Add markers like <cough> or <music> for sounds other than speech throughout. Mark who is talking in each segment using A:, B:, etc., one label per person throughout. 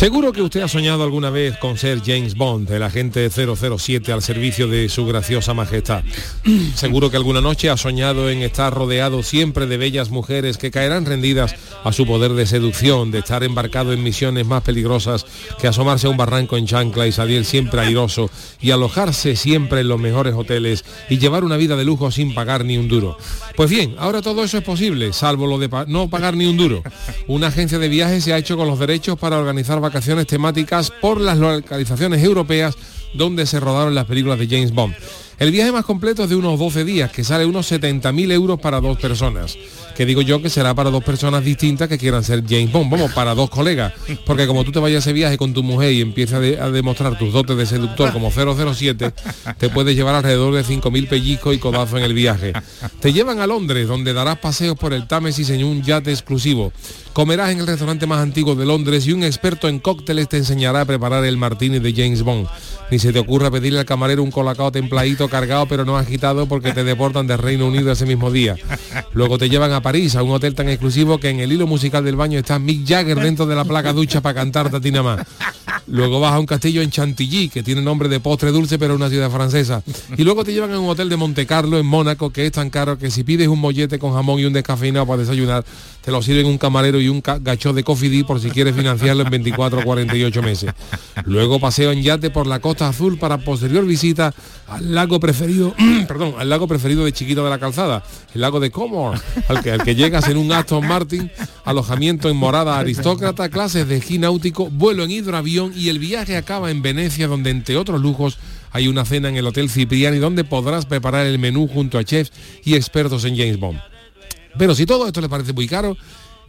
A: Seguro que usted ha soñado alguna vez con ser James Bond, el agente 007 al servicio de su graciosa majestad. Seguro que alguna noche ha soñado en estar rodeado siempre de bellas mujeres que caerán rendidas a su poder de seducción, de estar embarcado en misiones más peligrosas que asomarse a un barranco en chancla y salir siempre airoso y alojarse siempre en los mejores hoteles y llevar una vida de lujo sin pagar ni un duro. Pues bien, ahora todo eso es posible, salvo lo de no pagar ni un duro. Una agencia de viajes se ha hecho con los derechos para organizar vacaciones temáticas por las localizaciones europeas donde se rodaron las películas de James Bond. El viaje más completo es de unos 12 días, que sale unos 70.000 euros para dos personas. Que digo yo que será para dos personas distintas que quieran ser James Bond, vamos, para dos colegas. Porque como tú te vayas a ese viaje con tu mujer y empiezas a, de- a demostrar tus dotes de seductor como 007, te puedes llevar alrededor de 5.000 pellizcos y codazos en el viaje. Te llevan a Londres, donde darás paseos por el Támesis en un yate exclusivo. Comerás en el restaurante más antiguo de Londres y un experto en cócteles te enseñará a preparar el martini de James Bond. Ni se te ocurra pedirle al camarero un colacao templadito cargado pero no agitado porque te deportan del Reino Unido ese mismo día. Luego te llevan a París, a un hotel tan exclusivo que en el hilo musical del baño está Mick Jagger dentro de la placa ducha para cantar Tatina más. Luego vas a un castillo en Chantilly, que tiene nombre de postre dulce, pero una ciudad francesa. Y luego te llevan a un hotel de Monte Carlo, en Mónaco, que es tan caro que si pides un mollete con jamón y un descafeinado para desayunar, te lo sirven un camarero y un gacho de coffee Dee por si quieres financiarlo en 24 o 48 meses. Luego paseo en yate por la Costa Azul para posterior visita al lago preferido, <clears throat> perdón, al lago preferido de Chiquito de la Calzada, el lago de Comor, al que, llegas en un Aston Martin, alojamiento en morada aristócrata, clases de esquí náutico, vuelo en hidroavión y el viaje acaba en Venecia, donde entre otros lujos hay una cena en el Hotel Cipriani donde podrás preparar el menú junto a chefs y expertos en James Bond. Pero si todo esto le parece muy caro,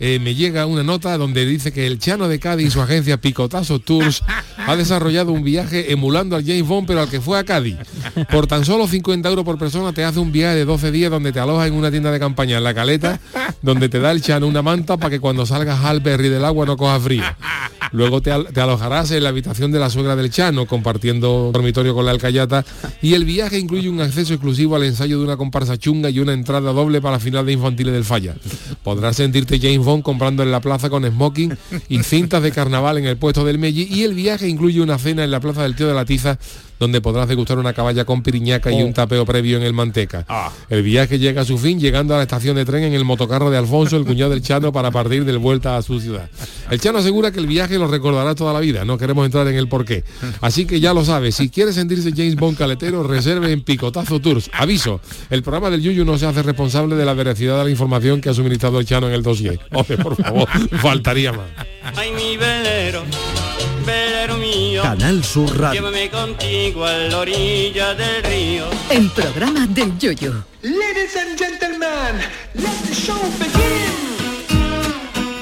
A: eh, me llega una nota donde dice que el Chano de Cádiz y su agencia Picotazo Tours ha desarrollado un viaje emulando al James Bond, pero al que fue a Cádiz. Por tan solo 50 euros por persona te hace un viaje de 12 días donde te alojas en una tienda de campaña en La Caleta, donde te da el Chano una manta para que cuando salgas al berry del agua no cojas frío. Luego te, te alojarás en la habitación de la suegra del Chano, compartiendo dormitorio con la alcayata, y el viaje incluye un acceso exclusivo al ensayo de una comparsa chunga y una entrada doble para la final de infantiles del Falla. Podrás sentirte James Bond comprando en la plaza con smoking y cintas de carnaval en el puesto del Melli, y el viaje incluye una cena en la plaza del Tío de la Tiza, donde podrás degustar una caballa con piriñaca y un tapeo previo en el Manteca. El viaje llega a su fin llegando a la estación de tren en el motocarro de Alfonso, el cuñado del Chano, para partir del vuelta a su ciudad. El Chano asegura que el viaje lo recordará toda la vida, no queremos entrar en el porqué. Así que ya lo sabes, si quieres sentirse James Bond caletero, reserve en Picotazo Tours. Aviso, el programa del Yuyu no se hace responsable de la veracidad de la información que ha suministrado el Chano en el dossier. Hombre, por favor, <laughs> faltaría más.
B: Ay, mi velero, velero mío.
C: Canal Sur Radio.
B: Llévame contigo a la orilla del río.
D: El programa del Yoyo.
E: Ladies and gentlemen, let the show begin.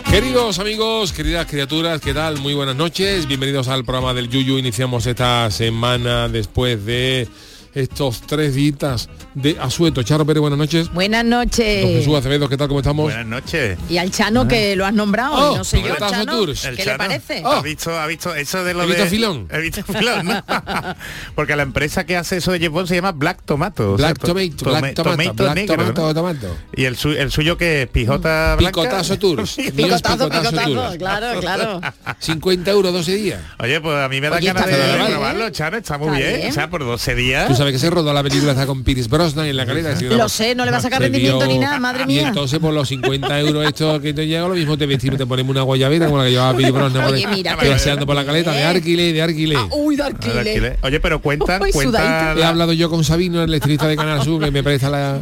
A: Queridos amigos, queridas criaturas, ¿qué tal? Muy buenas noches, bienvenidos al programa del Yuyu. Iniciamos esta semana después de estos tres días de asueto. Charo Pérez, buenas noches.
F: Buenas
A: Don
F: noches.
A: Jesús Acevedo, ¿qué tal? ¿Cómo estamos?
G: Buenas noches.
F: Y al Chano que lo has nombrado,
A: Oh,
F: no sé yo,
A: Picotazo
F: Chano,
A: Tours.
F: ¿qué
G: El
F: le
G: Chano.
F: parece?
A: Oh.
G: ¿Ha visto, ha visto eso de lo
A: He visto
G: de...
A: filón. <laughs>
G: He visto filón, ¿no? <laughs> Porque la empresa que hace eso de Bond se llama Black Tomato. o sea,
A: Black
G: to-
A: Tomato,
G: tome-
A: Black Tomato,
G: tomato
A: Black
G: negro,
A: Tomato,
G: ¿no?
A: Tomato.
G: Y el, su- el suyo que es pijota blanca.
A: Picotazo Tours. <laughs>
F: Picotazo,
A: Picotazo
F: picotazo,
A: Tours.
F: claro, claro.
A: 50 euros 12 días.
G: Oye, pues a mí me da ganas de, de
F: ¿eh?
G: probarlo, Chano, está muy bien. O sea, por 12 días.
A: Sabes que se rodó la película está con Pierce Brosnan en la caleta.
F: Lo sé, no le va a sacar rendimiento ni nada, madre
A: Y
F: mía.
A: entonces por los 50 euros esto que te llega lo mismo te vestimos, te ponemos una guayabera como la que llevaba Pierce Brosnan
F: Oye, mira,
A: paseando por la caleta de Arquile, de Arquile.
F: Ah, uy, de
G: A ver,
F: alquiler.
G: alquiler. Oye, pero cuentan, cuentan.
A: He hablado yo con Sabino, el electricista de Canal Sur, que me presta la,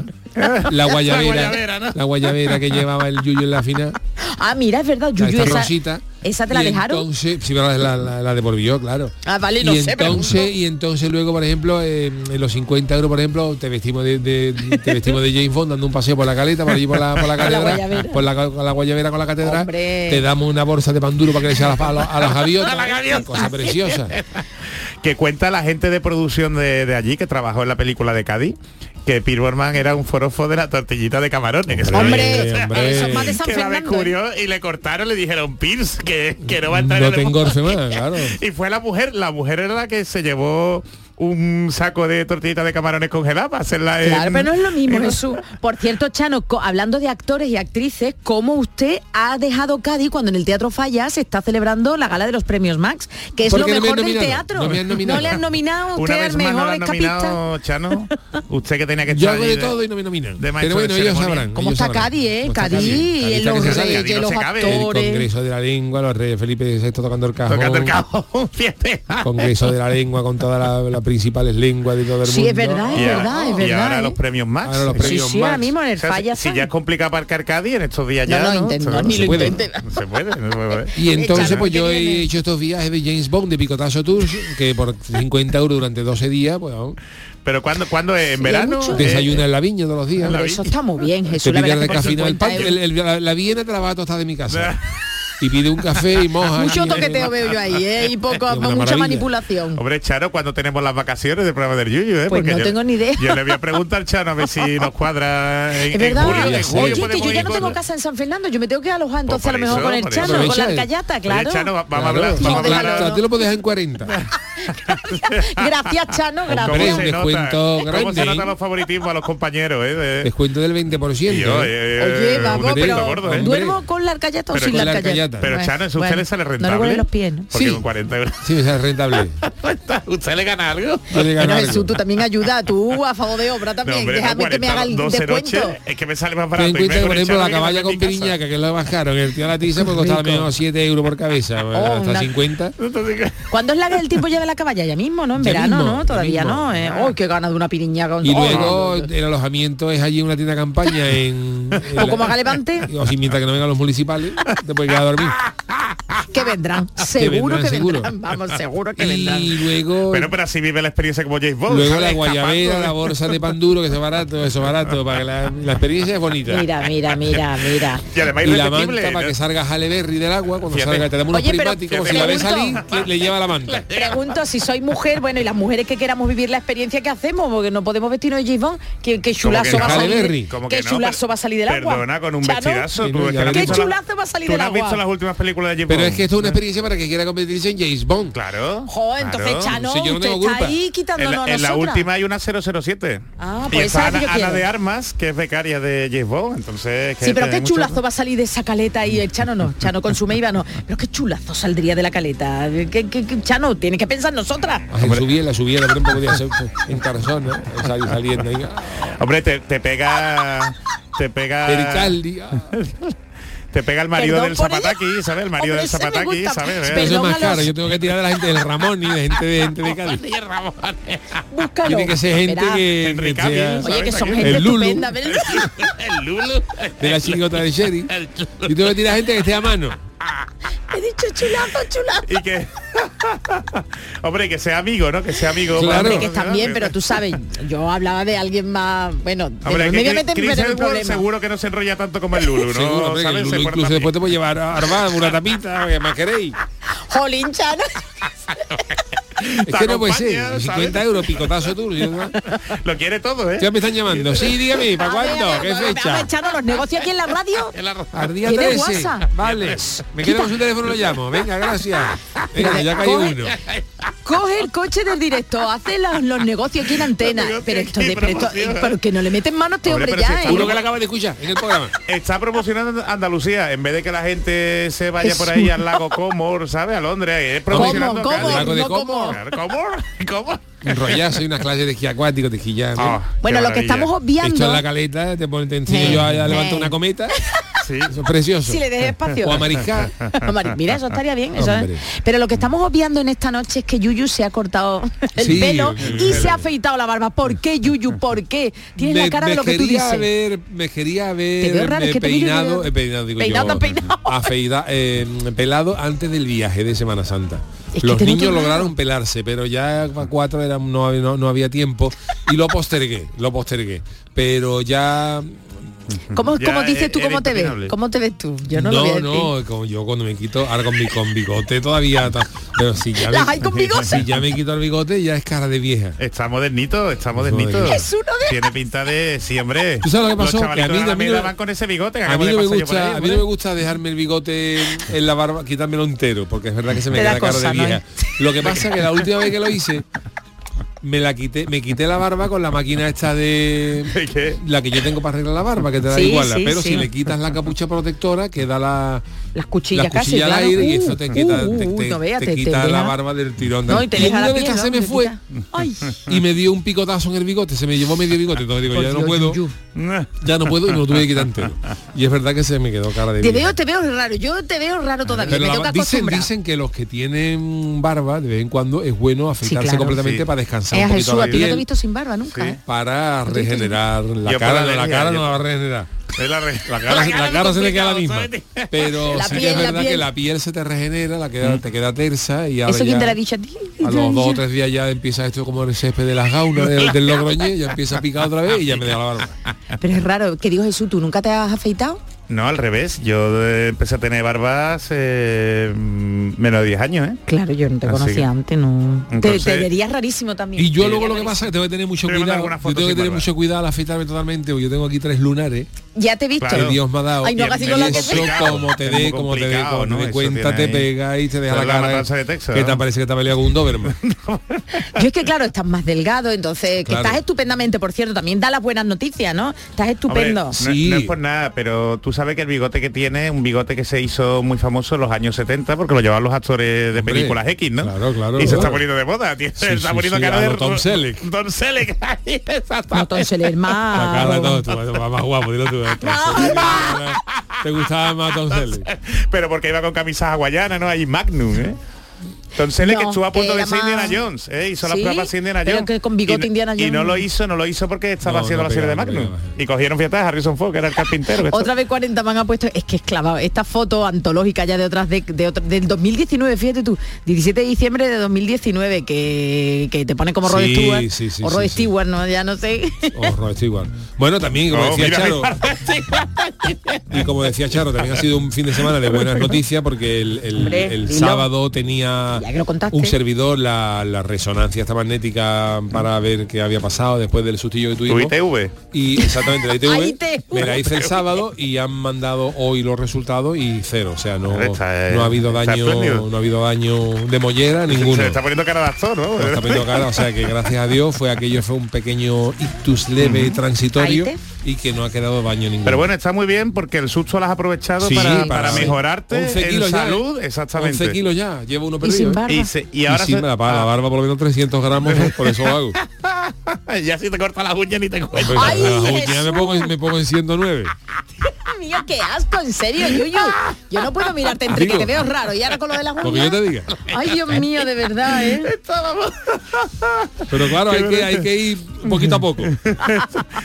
A: la guayabera,
G: guayabera, ¿no?
A: la guayabera que llevaba el Yuyo en la final.
F: Ah, mira, es verdad, Yuyu,
A: esta rosita.
F: esa te la
A: Y
F: dejaron.
A: Entonces, sí, pero la, la, la devolví yo, claro.
F: Ah, vale, no
A: y
F: sé,
A: entonces, y entonces luego, por ejemplo, eh, en los 50 euros, por ejemplo, te vestimos de, de- te vestimos de James Bond dando un paseo por la caleta, por allí por la, por la <laughs>
F: la
A: catedral,
F: guayabera.
A: por la, con la guayabera con la catedral,
F: Hombre.
A: te damos una bolsa de pan duro para que le eches a, las- a los, a las gaviotas. <laughs>
G: A las gaviotas.
A: Cosa preciosa. <laughs>
G: que cuenta la gente de producción de, de allí que trabajó en la película de Cádiz que Pierre Borman era un forofo de la tortillita de camarones. que se-
F: Hombre,
A: hombre.
F: eso es más de San
G: que la
F: Fernando. ¿eh?
G: descubrió y le cortaron, le dijeron Pierce que, que no va a entrar
A: No
G: en el
A: te engorce más, claro.
G: Y fue la mujer, la mujer era la que se llevó un saco de tortillitas de camarones congeladas para hacerla en-
F: Claro, pero no es lo mismo,
G: en-
F: Jesús. Por cierto, Chano, hablando de actores y actrices, ¿cómo usted ha dejado Cádiz cuando en el Teatro Falla se está celebrando la gala de los premios Max? Que es
A: ¿Por
F: lo
A: no me
F: mejor del
A: nominado?
F: teatro.
A: No me han nominado.
F: le han nominado a
G: Una
F: usted
G: vez
F: al
G: no
F: mejor
G: han
F: escapista.
G: Chano. <laughs> Usted que tenía que
A: Yo
G: estar
A: hago
G: allí
A: de todo y no me nominan.
G: de maestro
A: Pero bueno,
G: de
A: ellos sabrán.
F: ¿Cómo
A: ellos
F: está
A: sabrán.
F: Cádiz, eh?
A: ¿Cómo está
F: Cádiz,
A: Cádiz
F: los reyes,
G: no
F: los
G: cabe.
A: El
F: actores.
A: Congreso de la Lengua, los reyes Felipe VI tocando el cajón.
G: Tocando el cajón, <laughs> fíjate.
A: Congreso de la Lengua con todas la- principales lenguas de todo el
F: Sí,
A: mundo.
F: es verdad, es
G: Y ahora-
F: verdad, es
G: Y
F: verdad.
G: ahora
F: ¿eh?
G: los premios Max.
A: Ahora los
F: Sí,
A: premios
F: sí, ahora
A: Max.
F: mismo en el
G: O sea,
F: Falla
G: si, ya es complicado aparcar Cádiz en estos días ya
F: no,
G: ¿no?
F: intento, ni
A: se
F: lo
A: puede.
G: no se puede, no se puede. <laughs>
A: Y entonces pues yo he hecho estos viajes de James Bond de Picotazo Tours que por 50 euros durante 12 días pues
G: Pero cuando cuando es en
F: Sí,
G: verano
F: mucho.
G: Eh,
A: desayuna en la viña todos los días.
F: eso está muy bien,
A: Te
F: Jesús. La
A: pide
F: verdad que por
A: recafina el
F: 50
A: pan,
F: euros.
A: el- el- la, la Viena te la va a tostar de mi casa. <laughs> y pide un café y moja.
F: Mucho
A: y-
F: toqueteo veo yo ahí, ¿eh? Y <laughs> poco, mucha
A: maravilla.
F: manipulación.
G: Hombre, Charo, cuando tenemos las vacaciones del programa del Yuyu, ¿eh?
F: Pues
G: Porque
F: no
G: yo-
F: tengo ni idea.
G: Yo le voy a preguntar, Chano, a ver si nos cuadra <laughs> en,
F: Es
G: en
F: verdad.
G: julio. En
A: Oye,
G: julio
F: Oye, que yo ya no tengo casa en San Fernando, yo me tengo que alojar entonces
G: por
F: a lo mejor
G: eso,
F: con el Chano, con la
A: Aprovecha.
F: alcayata,
G: Oye,
F: claro.
G: Chano, va- vamos
A: Claro,
G: a hablar, vamos a hablar
A: te lo puedes dejar en 40. <laughs> <laughs>
F: Gracias, Chano,
G: ¿Cómo
A: Hombre,
F: gracias.
A: un
G: se nota?
A: descuento
G: ¿Cómo se
A: ¿eh?
G: los favoritismos a los compañeros, eh? De-
A: Descuento del 20%.
G: Y yo,
A: ¿eh?
G: eh,
F: Oye,
G: descuento
F: pero
G: gordo, ¿eh?
F: ¿duermo con la alcayata o
G: Pero
F: sin la alcayata.
G: Pero, Chano, ¿eso a usted le sale
F: No
G: rentable?
F: le huelen los pies, ¿no?
G: Porque
A: Sí.
G: con 40 euros.
A: Sí, me sale rentable. <laughs>
G: ¿Usted le gana algo?
A: Yo <laughs> le gano
F: Bueno,
A: algo.
F: Jesús, tú también ayuda, tú a favor de obra
G: No,
F: también.
G: hombre, no,
F: Déjame que me haga el
G: 12
F: descuento.
G: es que me sale más
A: Ten
G: barato.
A: en
G: y
A: cuenta que, por
G: el
A: ejemplo, la
G: que
A: caballa con
G: en
A: piriñaca, que es lo más caro, en el tío la tiza, pues costaba menos 7 euros por cabeza, pues,
F: Oh,
A: hasta
F: una-
A: 50.
G: Entonces,
F: ¿Cuándo es la el tiempo ya de la caballa? Ya mismo, ¿no? En
A: Ya
F: verano,
A: mismo,
F: ¿no? Todavía no. ¿eh? ¡Uy, qué gana de una piriñaca! con-
A: Y
F: Oh,
A: luego el alojamiento es allí en una tienda de campaña en... <laughs> en
F: O
A: la-
F: como haga Levante. <laughs>
A: O si mientras que no vengan los municipales, te puedes quedar a dormir. <laughs>
F: que vendrán. Seguro
A: vendrán,
F: que
A: seguro.
F: vendrán. Vamos, seguro que vendrán.
A: Y luego...
G: Pero, pero así vive la experiencia como James Bond.
A: Luego la guayabera, la bolsa de pan duro, que eso es barato, eso es barato, para que la, la experiencia es bonita.
F: Mira, mira, mira, mira.
G: Y además
A: y la manta para que salga Halle Berry del agua, cuando
G: Fíjate.
A: salga te damos unos prismáticos, si la ves salir, ¿quién le lleva la manta.
F: Pregunto si soy mujer, bueno, y las mujeres que queramos vivir la experiencia que hacemos, porque no podemos vestirnos de James Bond, que, que
G: ¿Cómo
F: chulazo
G: que
F: va a
G: no?
F: salir.
A: Halle Berry.
G: ¿Cómo
F: que chulazo va a salir del agua.
G: Perdona, con un
F: Chano,
G: vestidazo. Tú
A: no,
G: has
F: ¿Qué
G: la-
F: chulazo va a salir
G: tú
F: del
G: no has
F: agua?
G: visto las últimas películas de James
A: Pero
G: Bond?
A: es que esto es una experiencia para que quiera convertirse en James Bond.
G: Claro.
F: Jo, entonces,
G: claro.
F: Chano,
A: Si yo no
F: usted
A: tengo
F: está
A: culpa.
F: ahí
G: En
F: quitándonos
G: la,
F: a
G: en la última hay una 007.
F: Ah,
G: y
F: pues
G: está
F: esa es la que
G: Ana, de Armas, que es becaria de James Bond. Entonces,
F: Sí, pero qué chulazo va a salir de esa caleta y el Chano no, Chano con su meiva no. Pero qué chulazo saldría de la caleta. ¿Qué, qué- qué- Chano, tiene que pensar nosotras.
A: Ah, en subiela, subiela, por ejemplo, podía ser en Tarzán, ¿no? Sal- saliendo ahí. <laughs>
G: Hombre, te, te pega... Te pega...
A: Ericaldi. ah. <laughs>
G: Te pega el marido
F: Perdón
G: del Zapataki, ¿sabes? El marido
F: Hombre,
G: del Zapataki. ¿sabes?
F: Pero-
A: Eso es más caro, yo tengo que tirar de la gente del Ramón y de gente de gente de Cádiz. <laughs>
F: Búscalo.
A: Tiene que ser gente
F: Verá.
A: que, que sea
F: Oye, que son
G: El
F: gente
A: Lulu.
F: estupenda,
G: el Lulu.
A: de la chingota de Sherry. Y tengo que tirar gente que esté a mano.
F: He dicho chulazo, chulazo.
G: y que <laughs> hombre que sea amigo no que sea amigo
A: Claro.
F: Hombre, que están bien, pero tú sabes, yo hablaba de alguien más, bueno,
G: hombre que Chris seguro que no se enrolla tanto como el Lulu no
A: Seguro, hombre, que
G: ¿Sabes?
A: el Lulu incluso después te puede llevar a Armada, una tapita, ¿qué más queréis?
F: Jolín, Chano. <laughs>
A: Es que no puede ser.
G: ¿sabes?
A: 50 euros, picotazo tú. yo no-
G: lo quiere todo eh
A: Ya me están llamando. Sí, dígame, ¿para cuándo? ¿Qué fecha?
F: ver, Chano, los negocios aquí en la radio.
A: Al día
F: ¿Tiene
A: 13.
F: WhatsApp?
A: Vale. Me quedo con su teléfono y lo llamo. Venga, gracias. Venga, ya cayó
F: Coge-
A: uno.
F: Coge el coche del director, hace los, los negocios aquí en antena. Pero esto de pero, esto-
G: promoción.
F: pero que no le meten mano a este
G: Hombre,
F: hombre ya,
G: está
F: ¿eh?
A: Uno que la acaba de escuchar en el programa.
G: está promocionando Andalucía en vez de que la gente se vaya por ahí al lago Comor ¿sabes? a Londres es promocionando
F: ¿Cómo? ¿Cómo? ¿Cómo?
G: Claro, <laughs> Comor ¿cómo?
A: Enrollarse unas clases de esquí acuático, de esquí ya.
G: Ah,
F: Bueno, lo que estamos
A: Esto
F: obviando.
A: en la caleta, te, ponen, te enseño
F: Eh,
A: yo a, a levantar
F: eh.
A: una cometa. <laughs>
G: Sí.
A: Eso es precioso.
F: Si le dejes espacio.
A: O a mariscar. <laughs>
F: Mira, eso estaría bien. eso, ¿eh? Pero lo que estamos obviando en esta noche es que Yuyu se ha cortado el
A: Sí,
F: pelo
A: el
F: y se ha afeitado la barba. ¿Por qué, Yuyu? ¿Por qué? Tienes la cara de lo que tú dices.
A: haber, me quería
F: Te raro, que te vi que
A: peinado,
F: te-
A: eh, peinado, digo
F: Peinado,
A: yo,
F: peinado.
A: afeida- eh, pelado antes del viaje de Semana Santa.
F: Es que
A: Los niños
F: raro.
A: lograron pelarse, pero ya a cuatro era, no, no, no había tiempo y lo postergué, lo postergué. Pero ya
F: ¿Cómo, cómo dices
G: e-
F: tú cómo te ves? ¿Cómo te ves tú? Yo no, lo voy a
A: no,
F: decir.
A: no, como yo cuando me quito, ahora con mi con bigote todavía, pero si ya, me,
F: hay con <laughs> bigote.
A: si ya me quito el bigote ya es cara de vieja.
G: Está modernito, está modernito.
F: Es uno de-
G: Tiene pinta de... Sí, hombre.
A: ¿Tú sabes lo que
G: Los
A: pasó?
G: chavalitos
A: Que a mí- a mí no-
G: van con ese bigote.
A: A mí, no me gusta,
G: ahí,
A: a mí no me gusta dejarme el bigote en la barba, quitármelo entero, porque es verdad que se me queda cara
F: cosa,
A: de
F: ¿no?
A: vieja. Lo que pasa es que la última vez que lo hice, me la quité, me quité la barba con la máquina esta <laughs> de
G: ¿Qué?
A: la que yo tengo para arreglar la barba, que te da
F: Sí,
A: igual,
F: sí,
A: pero
F: sí.
A: si le quitas la capucha protectora, queda la
F: Las cuchillas
A: la
F: casi,
A: cuchilla al
F: claro.
A: aire y
F: Uh,
A: eso te quita,
F: uh,
A: te,
F: uh,
A: te-
F: no veas,
A: te
F: te- te
A: quita la barba del tirón.
F: No, y te deja
A: una
F: la
A: de
F: piel,
A: estas se me fue
F: Ay, <laughs>
A: y me dio un picotazo en el bigote, se me llevó medio bigote, entonces digo, ya no puedo, <laughs> ya no puedo y me lo tuve que quitar entero. Y es verdad que se me quedó cara de
F: Te veo, te veo raro. Yo te veo raro todavía.
A: Pero
F: me
A: la-
F: tengo que
A: dicen, dicen que los que tienen barba de vez en cuando es bueno afeitarse
F: claro.
A: completamente
G: Sí.
A: para descansar
F: Eh,
A: un poquito
F: Jesús,
A: la
F: a ti no te he
A: piel
F: visto sin barba nunca.
G: Sí.
F: ¿eh?
A: para regenerar la cara,
G: la
A: cara no la va a regenerar.
G: Es la, re- <laughs>
A: La cara, se- la cara se le queda la misma. <laughs> Pero
F: La
A: sí
F: piel,
A: que es
F: la
A: verdad que la piel se te regenera, la queda, te queda tersa y ahora
F: Eso quién
A: ya
F: te lo ha dicho a ti.
A: a los dos o tres días ya empieza esto como el césped de las gaunas del, del <laughs> Logroñé, ya empieza a picar otra vez y ya me da la barba.
F: Pero es raro. ¿Qué dijo Jesús? ¿Tú nunca te has afeitado?
G: No, al revés. Yo eh, empecé a tener barbas eh, mm, menos de 10 años, ¿eh?
F: Claro, yo no te
G: Así
F: conocía
G: que-
F: antes, no. Te-
G: Entonces-
F: te, verías rarísimo también.
A: Y yo
F: Te
A: luego lo que pasa es que tengo que tener mucho
G: Te
A: cuidado. Yo tengo que tener
G: barba.
A: mucho cuidado al afeitarme totalmente, porque yo tengo aquí tres lunares
F: Ya te he visto.
G: Claro.
A: Dios me ha dado.
F: Ay, no así con la que
A: como te dé, como te dé, como te
G: ¿no?
A: dé
G: Eso
A: cuenta, te pega y te deja la cara
G: de Texas,
A: que
G: ¿no?
A: te parece que te ha peleado con un Doberman. <laughs>
F: Yo es que claro, estás más delgado, entonces que estás estupendamente, por cierto, también da las buenas noticias, ¿no? Estás estupendo.
G: no,
A: Sí.
G: no es por nada, pero tú sabes que el bigote que tiene, un bigote que se hizo muy famoso en los años 70, porque lo llevaban los actores de
A: Hombre,
G: películas X, ¿no?
A: claro, claro,
G: Y se está poniendo de moda, tío.
A: Sí,
G: se está
A: sí,
G: poniendo cara de
A: Tom Selleck.
G: Tom Selleck. <laughs>
A: La cara de
F: más...
A: todo, tú, más guapo, dilo tú. ¿Te gustaba más Selleck?
G: pero porque iba con camisas hawaianas, ¿no? Ahí Magnum, ¿eh? Tom Selleck
F: No,
G: estuvo a punto
F: que
G: de ser Indiana Jones, ¿eh? hizo
F: ¿Sí?
G: la prueba para Indiana
F: Pero
G: Jones.
F: que con bigote
G: y, no- Y lo hizo, no lo hizo porque estaba
A: No,
G: haciendo
A: no
G: la serie de Magnum. Y cogieron fíjate a Harrison Ford, que era el carpintero. que
F: Otra vez 40 me han puesto, es que es clavado, esta foto antológica ya de otras de, de otra- del 2019, fíjate tú, 17 de diciembre de 2019, que, que te pone como Rod
A: Sí,
F: Stewart
A: sí, sí,
F: o Rod
A: sí, sí.
F: Stewart, no, ya no sé.
A: Horror, estoy igual. Bueno, también, como
G: Oh,
A: decía Charo, <laughs> y como decía Charo, también ha sido un fin de semana de buenas <laughs> noticias porque el, el-
F: Hombre,
A: el
F: dilo.
A: sábado tenía
F: Ya que lo contaste.
A: un servidor la, la resonancia esta magnética para ver qué había pasado después del sustillo que
G: Tu
A: tuvimos.
G: ITV.
A: Y exactamente la ITV <laughs>
F: te-
A: me la hice el sábado y han mandado hoy los resultados y cero, o sea, no,
G: está, eh,
A: no ha habido daño, no ha habido daño de mollera ninguno.
G: Se está poniendo cara de actor, ¿no?
A: Se está poniendo cara, o sea que gracias a Dios fue aquello fue un pequeño ictus leve transitorio y que no ha quedado daño ninguno.
G: Pero bueno, está muy bien porque el susto lo has aprovechado
A: Sí,
G: para,
A: para-
G: para mejorarte
A: 11
G: en
A: kilos ya, ¿eh?
G: salud, exactamente.
A: 11 kilos ya, llevo uno
F: y
A: perdido.
F: Sin barba.
G: Y, se- y
A: Y
G: ahora
A: sí,
G: se-
A: la, la
G: ah,
A: barba por lo menos 300 gramos, por eso lo hago. <laughs>
G: ya si te corta las uñas ni te cuento.
F: Ay,
A: las uñas
F: Jesús.
A: me pongo, me pongo en 109.
F: Mío, <laughs> qué asco, en serio, Yuyu. Yo no puedo mirarte entre
A: Digo.
F: que te veo raro y ahora con lo de las uñas.
A: Lo que yo te diga.
F: Ay, Dios mío, de verdad, ¿eh? <laughs>
A: Pero claro, hay que, hay que ir poquito a poco.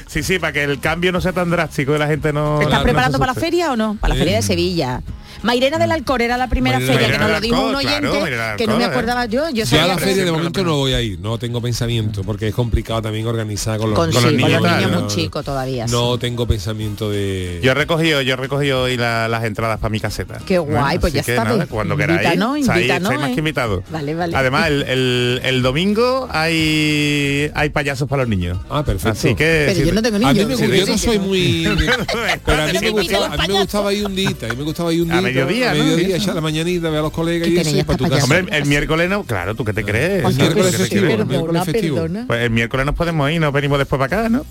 G: Sí, sí, para que el cambio no sea tan drástico y la gente no...
F: ¿Te estás
G: no
F: preparando para la feria o no? Para la feria de. Sevilla. Mairena del Alcor era la primera
A: Mairena
F: feria, que nos lo dijo un
G: claro,
F: oyente, que no me
G: Alcor,
F: acordaba yo. Yo
A: a la feria de momento no voy a ir, no tengo pensamiento, porque es complicado también organizar con los,
F: con,
G: con
F: sí,
G: los
F: con
G: niños,
F: los niños
G: claro.
F: muy chicos todavía. sí.
A: No tengo pensamiento de...
G: Yo he recogido, yo he recogido hoy la- las entradas para mi caseta.
F: Qué guay, pues
G: así
F: ya
G: que
F: está,
G: nada,
F: pues,
G: cuando
F: invítanos,
G: queráis, estáis-
F: invítanos,
G: estáis más
F: ¿eh?
G: que invitados.
F: Vale, vale.
G: Además, el, el- el domingo hay hay payasos para los niños.
A: Ah, perfecto.
G: Así que
F: Pero
G: si
F: yo no tengo
A: A mí
F: niños.
A: me yo no soy muy... <laughs> Pero a mí, me gustaba, a mí me gustaba ir un día, a mí me gustaba ir un día.
G: Mediodía, ¿no?
A: mediodía, echar la mañanita, ver a los colegas y eso, y para tu casa.
G: Hombre, el miércoles no, claro, ¿tú qué te
A: festivo,
G: crees?
A: el miércoles festivo.
G: Pues el miércoles nos podemos ir, nos venimos después para acá, ¿no?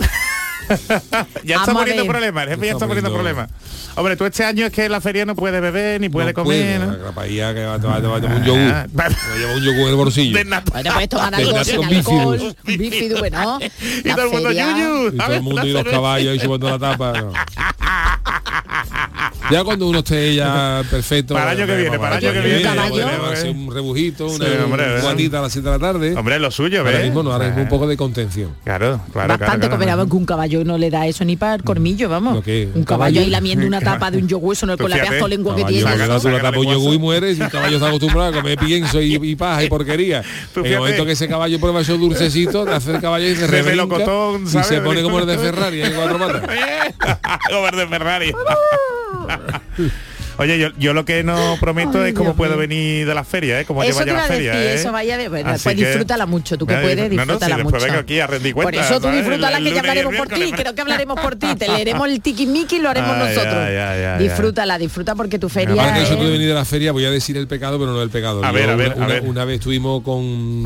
G: <laughs> ya está poniendo problemas, el jefe ya
A: Está
G: poniendo problemas. Hombre, tú este año es que en la feria no puedes beber ni puedes
A: No
G: comer,
A: puedo,
G: ¿no?
A: la paella que va, va, va, va, va, un yogur. Me lleva un yogur en el bolsillo.
G: De nata.
F: Bueno, puedes tomar <laughs>
A: Del
F: algo
A: gato
F: sin
A: bífido.
F: alcohol, bífido, bueno. <laughs>
G: Y todo el mundo yuyu.
A: Y todo el mundo y los caballos ahí chupando la tapa. no. Ya cuando uno esté ya perfecto.
G: Para el año que viene, para el año que viene.
A: hacer un rebujito, una
G: Sí, hombre,
A: un guatita a las 7 de la tarde.
G: Hombre, lo suyo,
A: Ahora
G: ¿ves?
A: mismo no, ahora mismo un poco de contención.
G: Claro, claro,
F: Bastante
G: claro,
F: que un caballo no le da eso ni para el cormillo, vamos. Un
A: ¿Un
F: caballo
A: caballo?
F: ahí lamiendo una tapa de un yogur, eso no
G: Tú
F: con la pedazo lengua que tiene.
A: tapa un yogur y mueres y un caballo está acostumbrado a comer pienso y, y paja y <laughs> porquería. En el momento que ese caballo prueba esos dulcecitos, te hace el caballo y se rebrinca y se pone como el de Ferrari cuatro patas.
G: Como el de Ferrari. <laughs> Oye, yo, yo lo que no prometo
F: Ay,
G: es cómo
F: Dios
G: puedo
F: mío.
G: venir de la feria, ¿eh? Cómo
F: Eso
G: lleva
F: te
G: ya
F: iba
G: la
F: a
G: feria,
F: decir,
G: ¿eh?
F: eso vaya. Bueno,
G: Así
F: pues
G: que-
F: disfrútala mucho, tú que puedes,
G: no, no, si
F: disfrútala
G: después
F: mucho.
G: vengo aquí a rendir
F: Por
G: cuentas,
F: eso tú disfrútala que ya hablaremos por ti, creo que hablaremos por ti, te <laughs> leeremos el tiquismiqui y lo haremos nosotros.
G: ay,
F: disfrútala, disfruta porque tu feria
A: Aparte de eso
F: es-
A: tú de venir de la feria, voy a decir el pecado, pero no el pecado.
G: A
A: Yo
G: ver, a ver,
A: una,
G: a ver.
A: una- una vez estuvimos con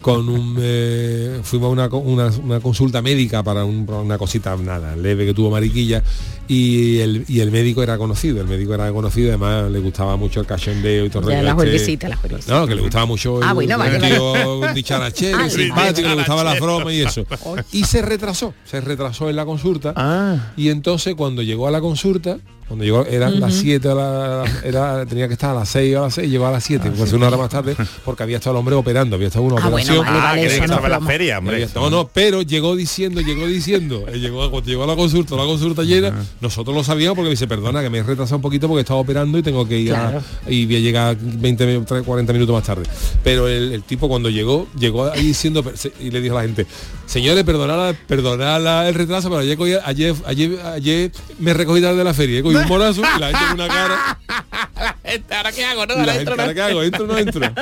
A: con un eh, fuimos a una, co- una, una consulta médica para, un- para una cosita nada leve que tuvo Mariquilla y el, y el médico era conocido, el médico era conocido, además le gustaba mucho el cachondeo y todo
F: Ya,
A: este. No, que le gustaba mucho
F: Ah,
A: el,
F: bueno, vale,
A: el
F: vale.
A: tío un dicharachero,
F: Ah,
A: simpático, le gustaba la
G: dicharachero.
A: broma y eso. Y se retrasó, se retrasó en la consulta.
G: Ah.
A: Y entonces cuando llegó a la consulta, cuando llegó, eran las 7, a la- era, tenía que estar a las 6 o a las 6, llegó a las 7, pues una hora más tarde, porque había estado el hombre operando, había estado una
F: Ah, bueno,
A: operación.
F: vale,
G: Ah, que
F: no
G: estaba en la
F: broma.
G: feria, hombre.
A: Había- No, no, pero llegó diciendo, llegó diciendo, eh, llegó, cuando llegó a la consulta, la consulta llena, nosotros lo sabíamos porque me dice, perdona, que me he retrasado un poquito porque estaba operando y tengo que ir
F: Claro.
A: a, y voy a llegar 20, mi- 30, 40 minutos más tarde. Pero el, el tipo cuando llegó, llegó ahí diciendo y le dijo a la gente, señores, perdonad, perdonad el retraso, pero ayer, ayer, ayer, ayer me recogí tarde de la feria, un morazo y la gente una cara, <laughs>
G: ¿Ahora qué hago? No,
A: gente, ¿ahora qué hago? ¿Entro o no entro? <laughs>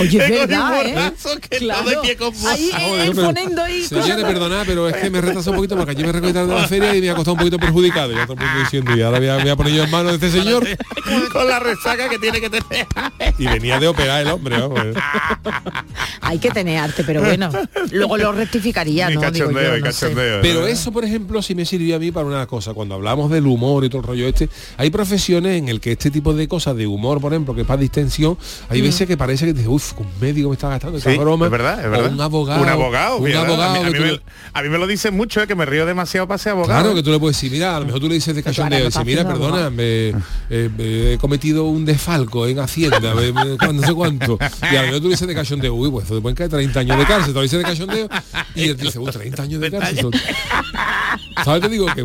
F: Oye, es verdad, ¿eh?
G: que todo de pie con vos.
F: Ahí él
A: pero-
F: poniendo ahí
A: Señores, perdonad, pero es que me retrasó un poquito porque ayer me recogí de la feria y me ha costado un poquito perjudicado. Y todo el mundo diciendo, y ahora voy a, voy a poner yo en manos de este señor.
G: con la resaca que tiene que tener.
A: Y venía de operar el hombre, vamos.
F: Hay que tener arte, pero bueno, luego lo rectificaría, ¿no? Digo
G: cachondeo,
F: yo,
G: y
F: no sé.
G: cachondeo.
A: Pero eso, por ejemplo, sí me sirvió a mí para una cosa. Cuando hablamos del humor y todo el rollo este, hay profesiones en el que este tipo de cosas de humor, por ejemplo, que es para distensión, hay veces que parece que dices, uff, un médico me está gastando esta
G: Sí,
A: broma.
G: es verdad, es verdad.
A: O un abogado.
G: Un abogado,
A: Un
G: fíjate,
A: abogado.
G: A mí, a me,
A: le-
G: a mí me lo dicen mucho, eh, que me río demasiado para ser abogado.
A: Claro, que tú le puedes decir, mira, a lo mejor tú le dices de cachondeo, dices, mira, perdona, me, eh, me he cometido un desfalco en Hacienda, me- no sé cuánto. Y a lo mejor tú le dices de cachondeo, uy, pues te pueden caer 30 años de cárcel, te lo dices de cachondeo, y él dice, uy, 30 años de cárcel. <laughs> ¿Sabes? Te digo que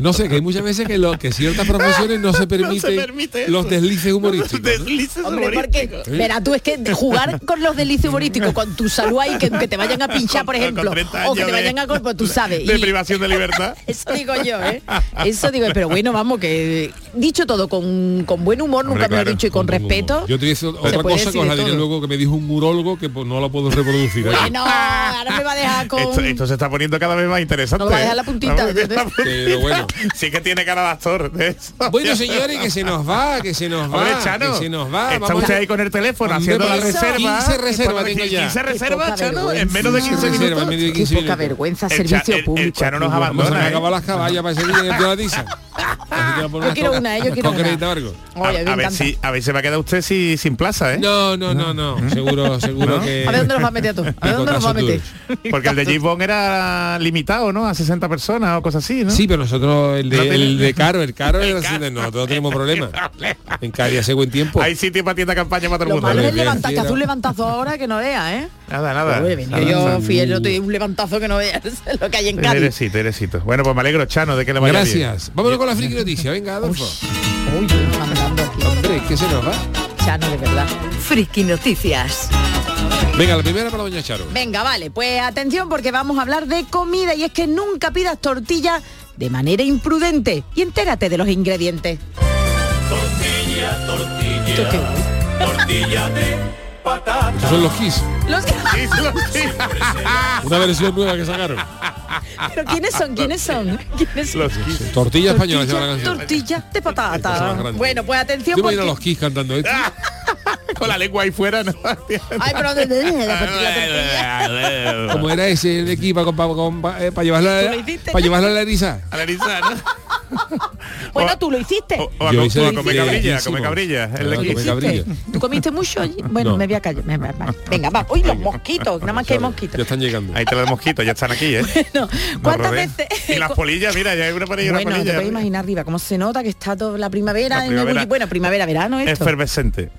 A: no sé, que hay muchas veces que, lo, que ciertas profesiones no se <laughs> permiten
G: permite
A: los deslices humorísticos. ¿no?
G: Deslices
F: Hombre,
G: humorísticos.
F: porque, verá, tú es que de jugar con los delicios humorísticos, con tu salud ahí, que, que te vayan a pinchar, por
G: Con-
F: ejemplo,
G: con 30
F: o que te vayan a cuerpo, tú sabes.
G: de
F: y-
G: privación de libertad. <laughs>
F: Eso digo yo, ¿eh? Eso digo, pero bueno, vamos, que dicho todo con, con buen humor,
G: Hombre,
F: nunca me lo he
G: claro,
F: dicho, y con
A: Con-
F: respeto.
A: Yo te decir otra cosa os la
F: de
A: luego que me dijo un urólogo que pues, no la puedo reproducir. aquí.
F: Bueno, ahora me va a dejar con...
G: Esto, esto se está poniendo cada vez más interesante.
F: No va a dejar
G: ¿eh?
F: la puntita.
A: Pero bueno.
G: Sí que tiene cara de actor de eso.
A: Bueno, señores, que se nos va, que se nos va,
G: Hombre, Chano,
A: que se nos va.
G: está
A: Vamos
G: usted
A: a-
G: ahí con el teléfono
A: Hombre,
G: haciendo la
A: por eso,
G: reserva.
A: 15 reservas
G: Bueno,
A: tengo ya.
G: 15
F: Qué
G: reservas,
F: poca
G: Chano, en menos de 15
A: reservas, en
G: minutos.
A: medio de
F: Qué
A: 15
F: poca vergüenza,
G: El
F: servicio
G: el
F: público.
G: Chano nos
A: a
G: abandona, ¿eh?
A: acabar las caballas para ese día en la tiza.
F: Yo quiero una, yo quiero una.
A: algo.
G: A, ver si, a ver si va a quedar usted si- sin plaza, ¿eh?
A: No, no, no, no. Seguro, seguro
G: ¿No?
A: que.
F: A ver dónde nos va a meter tú. <laughs> A ver dónde nos va a meter.
G: Porque el de Bond era limitado, ¿no? A 60 personas o cosas así, ¿no?
A: Sí, pero nosotros, el de,
G: No
A: el de Caro, el Caro es así
G: Caro.
A: de nosotros <laughs> no tenemos problema. En Cari hace buen tiempo.
G: Hay sitio para tienda campaña para todo
F: Lo
G: el mundo.
F: malo es el que hace un levantazo ahora que no vea, ¿eh?
G: Nada, nada.
F: Venía
G: Nada,
F: yo fui el otro un levantazo que no veas <laughs> lo que hay en Cádiz.
G: Eresito, eresito. Bueno, pues me alegro, Chano, de que le vaya
A: Gracias.
G: bien.
A: Vámonos con la friki noticia. Venga, Adolfo.
F: Uy, mandando aquí.
A: Hombre, ¿qué se nos va?
F: Chano, de verdad.
D: Friki Noticias.
A: Venga, la primera para Doña Charo.
F: Venga, vale, pues atención porque vamos a hablar de comida y es que nunca pidas tortilla de manera imprudente y entérate de los ingredientes. ¿Esto qué es?
A: Estos son los Kiss.
F: Los <laughs>
A: Una versión nueva que sacaron.
F: ¿Pero quiénes son? ¿Quiénes son? ¿Quiénes son?
G: Los Kiss.
A: Tortilla española
F: Tortilla, tortilla de patata. Bueno, pues atención
A: Yo
F: porque...
A: a los Kiss cantando esto. <laughs>
G: Con la lengua ahí fuera, ¿no?
F: Ay, pero ¿dónde tortilla?
A: Como era ese de aquí para, para, llevarla, para llevarla a la eriza.
G: A la risa, ¿no?
F: Bueno, tú lo hiciste.
G: O, o a,
A: Yo hice
G: a comer cabrilla, a
A: lejísimos.
G: comer cabrilla. el
A: Ah,
F: ¿Lo
G: de-
A: comer
F: hiciste?
A: cabrilla.
F: ¿Tú comiste mucho allí? Bueno,
A: No.
F: me voy a callar. me- me- me- Venga, va. Uy, los mosquitos. Nada más que hay mosquitos.
A: Ya están llegando.
G: Ahí te los mosquitos, ya están aquí, ¿eh? <laughs>
F: ¿Cuántas veces?
G: Y las polillas, mira, ya hay una por ahí, una
F: Bueno, te
G: polilla.
F: puedes imaginar arriba cómo se nota que está toda la primavera,
G: La
F: en el bueno, primavera, verano esto.
G: Efervescente.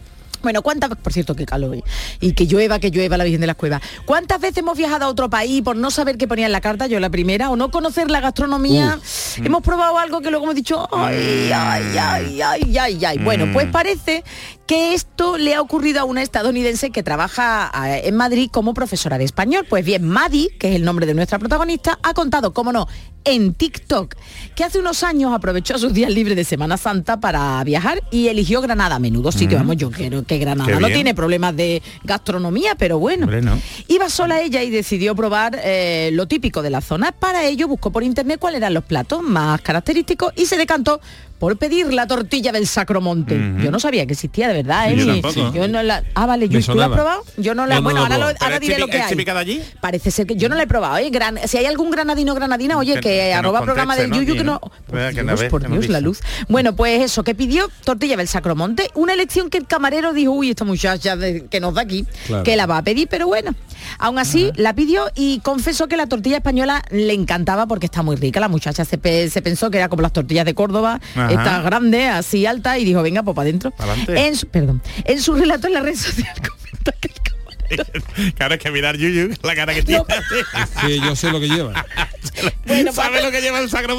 F: Bueno, ¿cuántas por cierto qué calor y que llueva, que llueva la Virgen de las Cuevas? ¿Cuántas veces hemos viajado a otro país por no saber qué ponía en la carta, yo la primera, o no conocer la gastronomía? Hemos probado algo que luego hemos dicho, ay, ay, ay, ay, ay, ay. Bueno, pues parece que esto le ha ocurrido a una estadounidense que trabaja eh, en Madrid como profesora de español. Pues bien, Madi, que es el nombre de nuestra protagonista, ha contado, cómo no, en TikTok, que hace unos años aprovechó sus días libres de Semana Santa para viajar y eligió Granada. A menudo que vamos, yo creo que Granada no tiene problemas de gastronomía, pero bueno.
G: Hombre, no.
F: Iba sola ella y decidió probar eh, lo típico de la zona. Para ello buscó por internet cuáles eran los platos más característicos y se decantó por pedir la tortilla del Sacromonte. Yo no sabía que existía de verdad, ¿eh?
G: Yo tampoco.
F: yo no la, ah, vale,
A: Me
F: ¿tú la has probado? Yo no la,
A: No, no
F: bueno, ahora, lo-
A: probado.
F: ahora
G: ¿Pero es
F: diré lo que hay.
G: típica de allí?
F: Parece ser que yo no la he probado, ¿eh? Gran, si hay algún granadino granadina, oye,
G: Que-
F: que,
G: que nos
F: arroba programa del. Yuyu que no. Por Dios, por la luz. Bueno, pues eso, que pidió tortilla del Sacromonte, una elección que el camarero dijo, uy, esta muchacha de- que nos da aquí,
A: Claro.
F: que la va a pedir, pero bueno. Aún así, la pidió y confesó que la tortilla española le encantaba porque está muy rica. La muchacha se, pe- se pensó que era como las tortillas de Córdoba, Está grande, así alta, y dijo, venga, pues para adentro. En su, perdón, en su relato en la red social <laughs> comenta que el <laughs>
G: Claro, es que mirar Yuyu, la cara que tiene. <laughs>
A: Que yo sé lo que lleva.
F: Bueno, pues-
G: ¿Sabe lo que lleva el Sacro?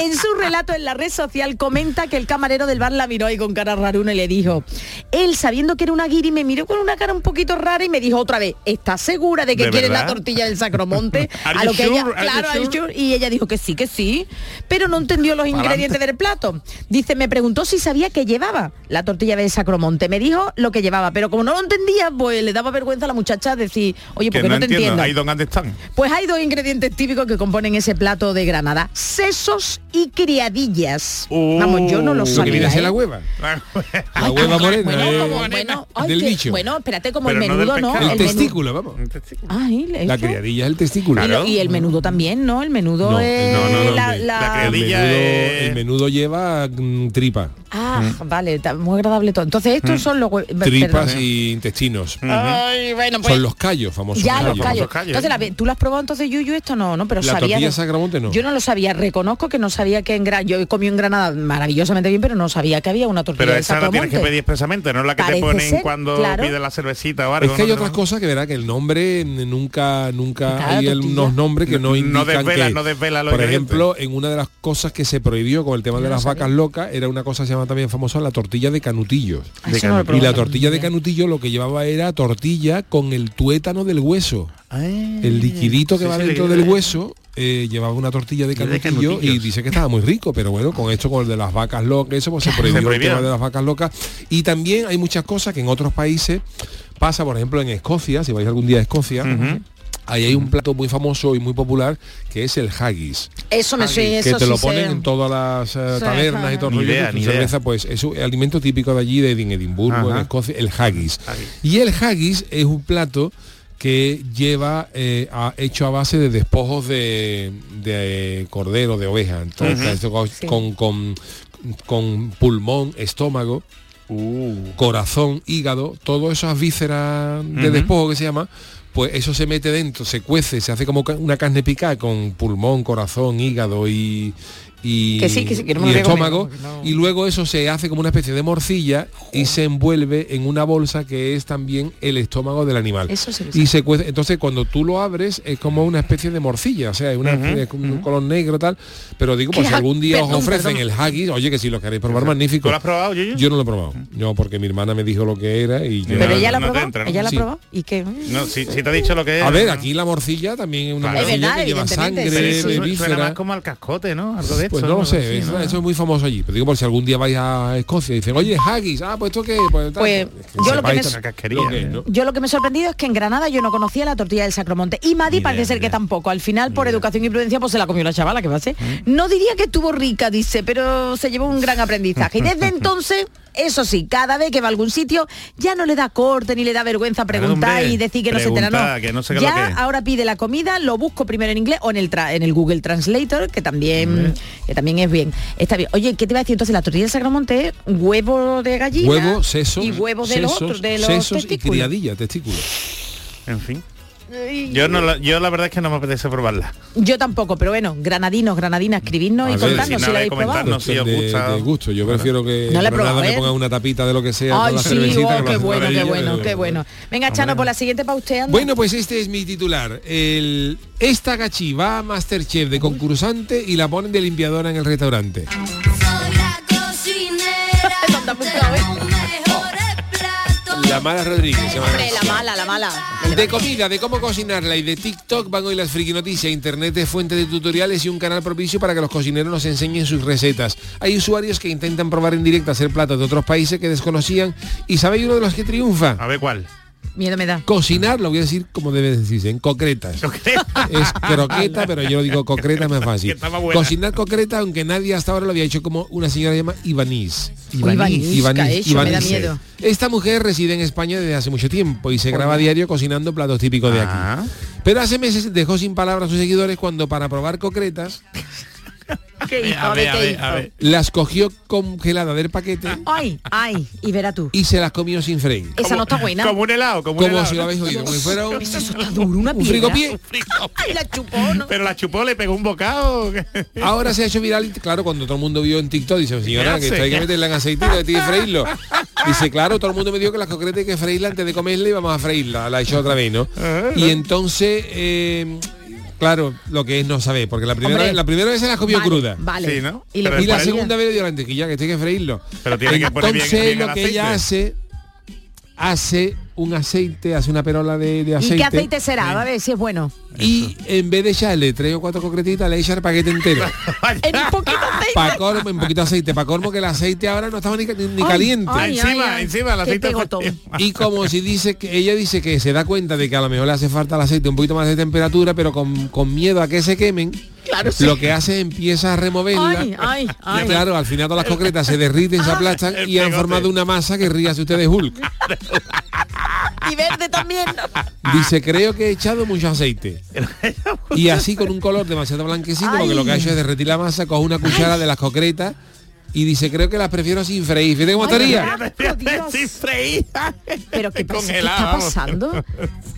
F: En su relato en la red social comenta que el camarero del bar la miró ahí con cara raruna y le dijo, él sabiendo que era una guiri me miró con una cara un poquito rara y me dijo otra vez, ¿estás segura de que
G: ¿De
F: quieres la tortilla del Sacromonte? <laughs>
G: Are
F: a lo que ella,
G: sure?
F: Claro,
G: sure?
F: sure? y ella dijo que sí, que sí, pero no entendió los ingredientes del plato. Dice, me preguntó si sabía que llevaba la tortilla del Sacromonte. Me dijo lo que llevaba, pero como no lo entendía, pues le daba vergüenza a la muchacha decir, oye,
G: Que
F: porque
G: no
F: no, te
G: entiendo.
F: entiendo.
G: Ahí dónde están.
F: Pues hay dos ingredientes típicos que componen ese plato de Granada, sesos y criadillas.
G: Uh,
F: Vamos, yo no lo
A: Lo que
F: sabía. ¿eh?
A: la hueva. La
F: Ay,
A: hueva morena.
F: Bueno,
A: eh,
F: como- bueno, ay,
A: del
F: qué-
A: bicho.
F: Bueno, espérate, como
G: Pero
F: el menudo, ¿no?
A: el
F: menú-
A: testículo, vamos.
F: Ay,
A: La
F: eso.
A: criadilla es el testículo.
F: Y, lo- y el menudo también, ¿no? El menudo
A: No,
F: es
G: no, no, no,
F: la, la-
G: La
A: El
G: criadilla
A: menudo,
G: es-
A: el menudo lleva mm, tripa.
F: Ah, vale, está muy agradable todo. Entonces estos son los
A: Mm. Tripas
F: perdón.
A: y intestinos.
F: Ay, bueno, pues
A: Son los callos, famosos
F: ya
A: callos.
F: los callos. Entonces, la tú lo has probado entonces, Yuyu, esto no, ¿no? Pero
A: La
F: sabía de-
A: no.
F: Yo no lo sabía, reconozco que no sabía que en Granada, yo he comido en Granada maravillosamente bien, pero no sabía que había una tortilla
G: Pero
F: de
G: esa la tienes que pedir expresamente, no la que
F: Parece
G: te ponen
F: ser,
G: cuando
F: claro.
G: pides la cervecita o algo.
A: Es que hay
G: ¿no?
A: otras cosas que verá que el nombre nunca nunca
F: Claro,
A: hay
F: tortilla.
A: unos nombres que no
G: No
A: indican
G: desvela-
A: que
G: no desvela los
A: por ejemplo en una de las cosas que se prohibió con el tema de las vacas locas era una cosa que se llama también famosa la tortilla de canutillos
F: Ah, no lo he
A: y la tortilla de canutillo lo que llevaba era tortilla con el tuétano del hueso. El liquidito que
G: Sí,
A: va
G: sí,
A: dentro del hueso eh, llevaba una tortilla de canutillo y dice que estaba muy rico, pero bueno, con esto, con el de las vacas locas, eso pues se <laughs> prohibió el tema de las vacas locas. Y también hay muchas cosas que en otros países pasa, por ejemplo, en Escocia, si vais algún día a Escocia, ahí hay un plato muy famoso y muy popular que es el haggis
F: Eso me sé,
A: que
F: eso
A: te lo ponen
F: sé.
A: en todas las eh,
F: Sí,
A: tabernas y todo el
G: Ni idea,
A: cerveza, pues es un alimento típico de allí, de Edimburgo, en. Escocia, el haggis.
G: Haggis.
A: Y el haggis es un plato que lleva eh, a- hecho a base de despojos de, de cordero, de oveja. Entonces, con, con, con- con pulmón, estómago, corazón, hígado, todas esas vísceras de despojo que se llama, pues eso se mete dentro, se cuece, se hace como una carne picada con pulmón, corazón, hígado y y,
F: Que sí, que sí, que no
A: y
F: comer,
A: estómago
F: no-
A: y luego eso se hace como una especie de morcilla y se envuelve en una bolsa que es también el estómago del animal
F: Eso sí
A: y se cuece entonces cuando tú lo abres es como una especie de morcilla o sea es una un color negro tal pero digo pues
F: ¿Qué
A: si algún día os ofrecen
F: perdón.
A: el haggis oye que si lo queréis probar magnífico
G: ¿Tú lo has probado, Yuyu?
A: yo no lo he probado no porque mi hermana me dijo lo que era y yo
F: Pero
G: No,
F: ella la probó,
G: entra, ¿no?
F: ella la
A: Sí.
F: probó y que
G: No, si, si te ha dicho lo que es.
A: a ver aquí la morcilla también es una morcilla que lleva sangre
F: sí, sí.
G: Suena-
A: víscera.
G: Suena más como al cascote, ¿no? Algo de
A: Pues no lo sé, eso, es muy famoso allí. Pero digo, por si algún día vais a Escocia y dicen, oye, haggis, ah, pues esto qué, pues.
F: Pues, yo lo que me-
A: también
G: Una casquería,
A: lo que es. ¿no?
F: Yo lo que me he sorprendido es que en Granada yo no conocía la tortilla del Sacromonte. Y Madi parece
G: idea,
F: ser que tampoco. Al final, por educación y prudencia, pues se la comió la chavala, que va a ser. No diría que estuvo rica, dice, pero se llevó un gran aprendizaje. Y desde <laughs> entonces Eso sí, cada vez que va a algún sitio ya no le da corte ni le da vergüenza preguntar
G: hombre,
F: y decir que no se entera. No.
G: que no sé lo
F: ya
G: que
F: ahora pide la comida, lo busco primero en inglés o en el, tra- en el Google Translator, que también, que también es bien. Está bien. Oye, ¿qué te iba a decir? Entonces la tortilla del Sacramonte huevo de gallina
A: Huevo, sesos,
F: y huevos de los
A: sesos,
F: otros, de los
A: sesos y
F: testículos.
A: criadilla, testículos.
G: En fin. Yo no la, yo la verdad es que no me apetece probarla.
F: Yo tampoco, pero bueno, granadinos, granadinas, escribidnos
A: A
F: y
A: ver,
F: contarnos
G: si
F: si la
G: habéis
F: probado.
G: si os
A: de,
G: gusta.
A: de gusto. Yo prefiero que
F: No la probado,
A: nada me
F: ¿eh?
A: pongan una tapita de lo que sea.
F: Ay,
A: con la
F: sí, oh,
A: con
F: qué
A: la
F: bueno, qué bueno,
A: de-
F: qué bueno. Venga, Chano, por la siguiente pausteando.
A: Bueno, pues este es mi titular. El, esta gachi va a Masterchef de concursante y la ponen de limpiadora en el restaurante.
F: ¿Dónde ha apuntado, eh?
A: La mala Rodríguez. se llama.
F: Hombre, la mala, la mala.
A: De comida, de cómo cocinarla y de TikTok van hoy las friki noticias. Internet es fuente de tutoriales y un canal propicio para que los cocineros nos enseñen sus recetas. Hay usuarios que intentan probar en directo hacer platos de otros países que desconocían y ¿sabéis uno de los que triunfa?
G: A ver cuál.
F: Miedo me da.
A: Cocinar, lo voy a decir como debe decirse, en concretas. Es croqueta, pero yo lo digo concreta más fácil. Cocinar concreta, aunque nadie hasta ahora lo había hecho como una señora llama Ivanís.
F: Ivanís, ¿qué ha hecho? Me da miedo.
A: Esta mujer reside en España desde hace mucho tiempo y se graba a diario cocinando platos típicos de
G: Ah.
A: aquí. Pero hace meses dejó sin palabras a sus seguidores cuando para probar concretas <laughs>
F: ¿Qué hizo?
G: A ver, a
F: ¿qué
G: ver, a ver.
A: las cogió congeladas del paquete
F: Ay, ay, y verá tú.
A: y se las comió sin freír.
F: Esa no está buena.
G: Como un helado, como, un
A: Como
G: helado.
A: si lo habéis oído, como si fuera un,
F: Eso está duro, una
A: un
F: piedra.
A: frigopié.
F: Ay, la chupó, ¿no?
G: Pero la chupó, le pegó un bocado.
A: Ahora se ha hecho viral, y, claro, cuando todo el mundo vio en TikTok, dice, señora,
G: ¿Qué
A: que esto hay que meterla en aceite, que tiene que freírlo. Dice, claro, todo el mundo me dijo que las concretas hay que freírla antes de comerla y vamos a freírla. La ha hecho otra vez, ¿no? Y entonces, eh, claro, lo que es no saber, porque la primera,
F: Hombre.
A: vez, la primera vez se la comió
F: Vale,
A: cruda.
F: Vale.
G: Sí, ¿no?
F: Y, le
G: Pero
A: Y la segunda vez le dio la mantequilla, que tiene que freírlo.
G: Pero tiene que poner bien-
A: Entonces
G: bien el
A: lo que ella hace, hace un aceite, hace una perola de, de
F: ¿Y
A: aceite.
F: qué aceite será? A ver si es bueno.
A: Y en vez de echarle tres o cuatro concretitas, le echa el paquete entero. <laughs>
F: En un poquito de aceite.
A: Pa' colmo, un poquito de aceite, para colmo que el aceite ahora no estaba ni, ni- ni
F: Ay,
A: caliente.
F: ay,
G: Encima,
F: ay.
G: encima, el aceite.
A: Y como si dice que ella dice que se da cuenta de que a lo mejor le hace falta el aceite un poquito más de temperatura, pero con, con miedo a que se quemen,
F: Claro, sí.
A: lo que hace es empieza a removerla.
F: Ay, ay, <laughs>
A: Y
F: ay.
A: claro, al final todas las concretas se derriten, se aplastan
G: El
A: y han formado una masa que ríase usted de Hulk. <laughs>
F: Y verde también.
A: Dice, creo que he echado mucho aceite. <laughs> Y así con un color demasiado blanquecino, porque lo que ha hecho es derretir la masa, coge una cuchara de las concretas y dice, creo que las prefiero sin freír. Fíjate cómo estaría.
G: Sin freír.
F: Pero ¿qué, <laughs> pasa? ¿Qué está pasando?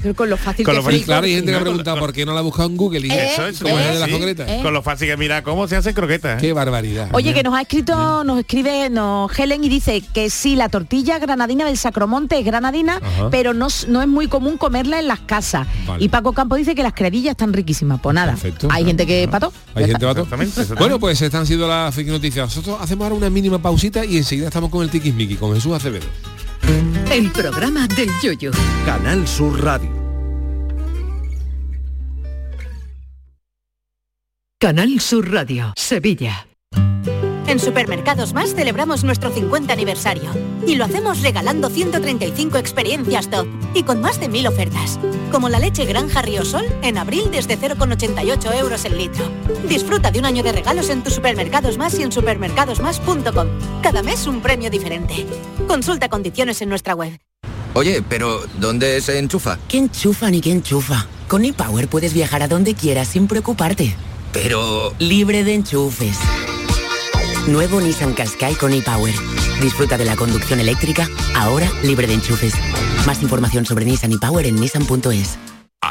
F: Pero con lo fácil
G: Con
F: que
G: lo
A: claro, hay gente que ha preguntado por qué no la ha buscado en Google y
F: Eh,
G: Eso es,
A: como es de las concretas.
F: Eh.
G: Con lo fácil que mira cómo se hacen croquetas. ¿eh?
A: Qué barbaridad.
F: Oye, que nos ha escrito, nos escribe nos Helen y dice que sí, la tortilla granadina del Sacromonte es granadina,
A: Ajá.
F: pero no, no es muy común comerla en las casas.
A: Vale.
F: Y Paco Campo dice que las creadillas están riquísimas. Pues nada,
A: Perfecto.
F: hay gente que pató.
A: Hay gente
G: exactamente.
A: Bueno, pues estas han sido las fake noticias. Nosotros hacemos ahora una mínima pausita y enseguida estamos con el tiquismiqui, con Jesús Acevedo.
D: El programa del yoyo.
C: Canal Sur Radio.
D: Canal Sur Radio, Sevilla.
H: En Supermercados Más celebramos nuestro 50 aniversario y lo hacemos regalando 135 experiencias top y con más de 1000 ofertas, como la leche Granja Riosol en abril desde 0,88 euros el litro. Disfruta de un año de regalos en tus Supermercados Más y en supermercadosmás.com. Cada mes un premio diferente. Consulta condiciones en nuestra web.
I: Oye, pero ¿dónde se enchufa?
J: ¿Qué enchufa ni qué enchufa? Con ePower puedes viajar a donde quieras sin preocuparte.
I: Pero...
J: Libre de enchufes. Nuevo Nissan Qashqai con ePower. Disfruta de la conducción eléctrica, ahora libre de enchufes. Más información sobre Nissan ePower en nissan.es.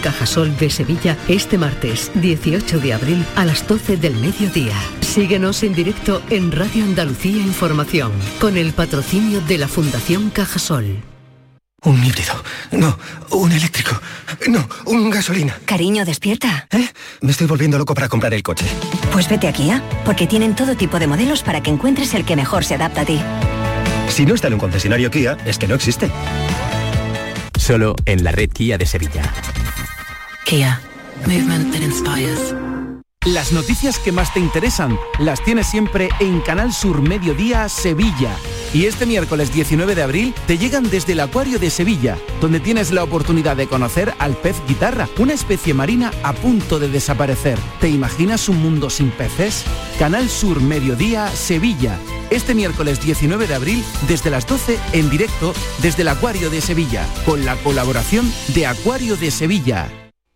D: Cajasol de Sevilla este martes 18 de abril a las 12 del mediodía. Síguenos en directo en Radio Andalucía Información con el patrocinio de la Fundación Cajasol.
K: Un híbrido. No, un eléctrico. No, un gasolina.
L: Cariño, despierta.
K: ¿Eh? Me estoy volviendo loco para comprar el coche.
L: Pues vete a Kia, porque tienen todo tipo de modelos para que encuentres el que mejor se adapta a ti. Si no está en un concesionario Kia, es que no existe.
M: Solo en la red Kia de Sevilla.
N: Movement.
O: Las noticias que más te interesan las tienes siempre en Canal Sur Mediodía Sevilla. Y este miércoles 19 de abril te llegan desde el Acuario de Sevilla, donde tienes la oportunidad de conocer al pez guitarra, una especie marina a punto de desaparecer. ¿Te imaginas un mundo sin peces? Canal Sur Mediodía Sevilla. Este miércoles 19 de abril desde las 12 en directo desde el Acuario de Sevilla, con la colaboración de Acuario de Sevilla.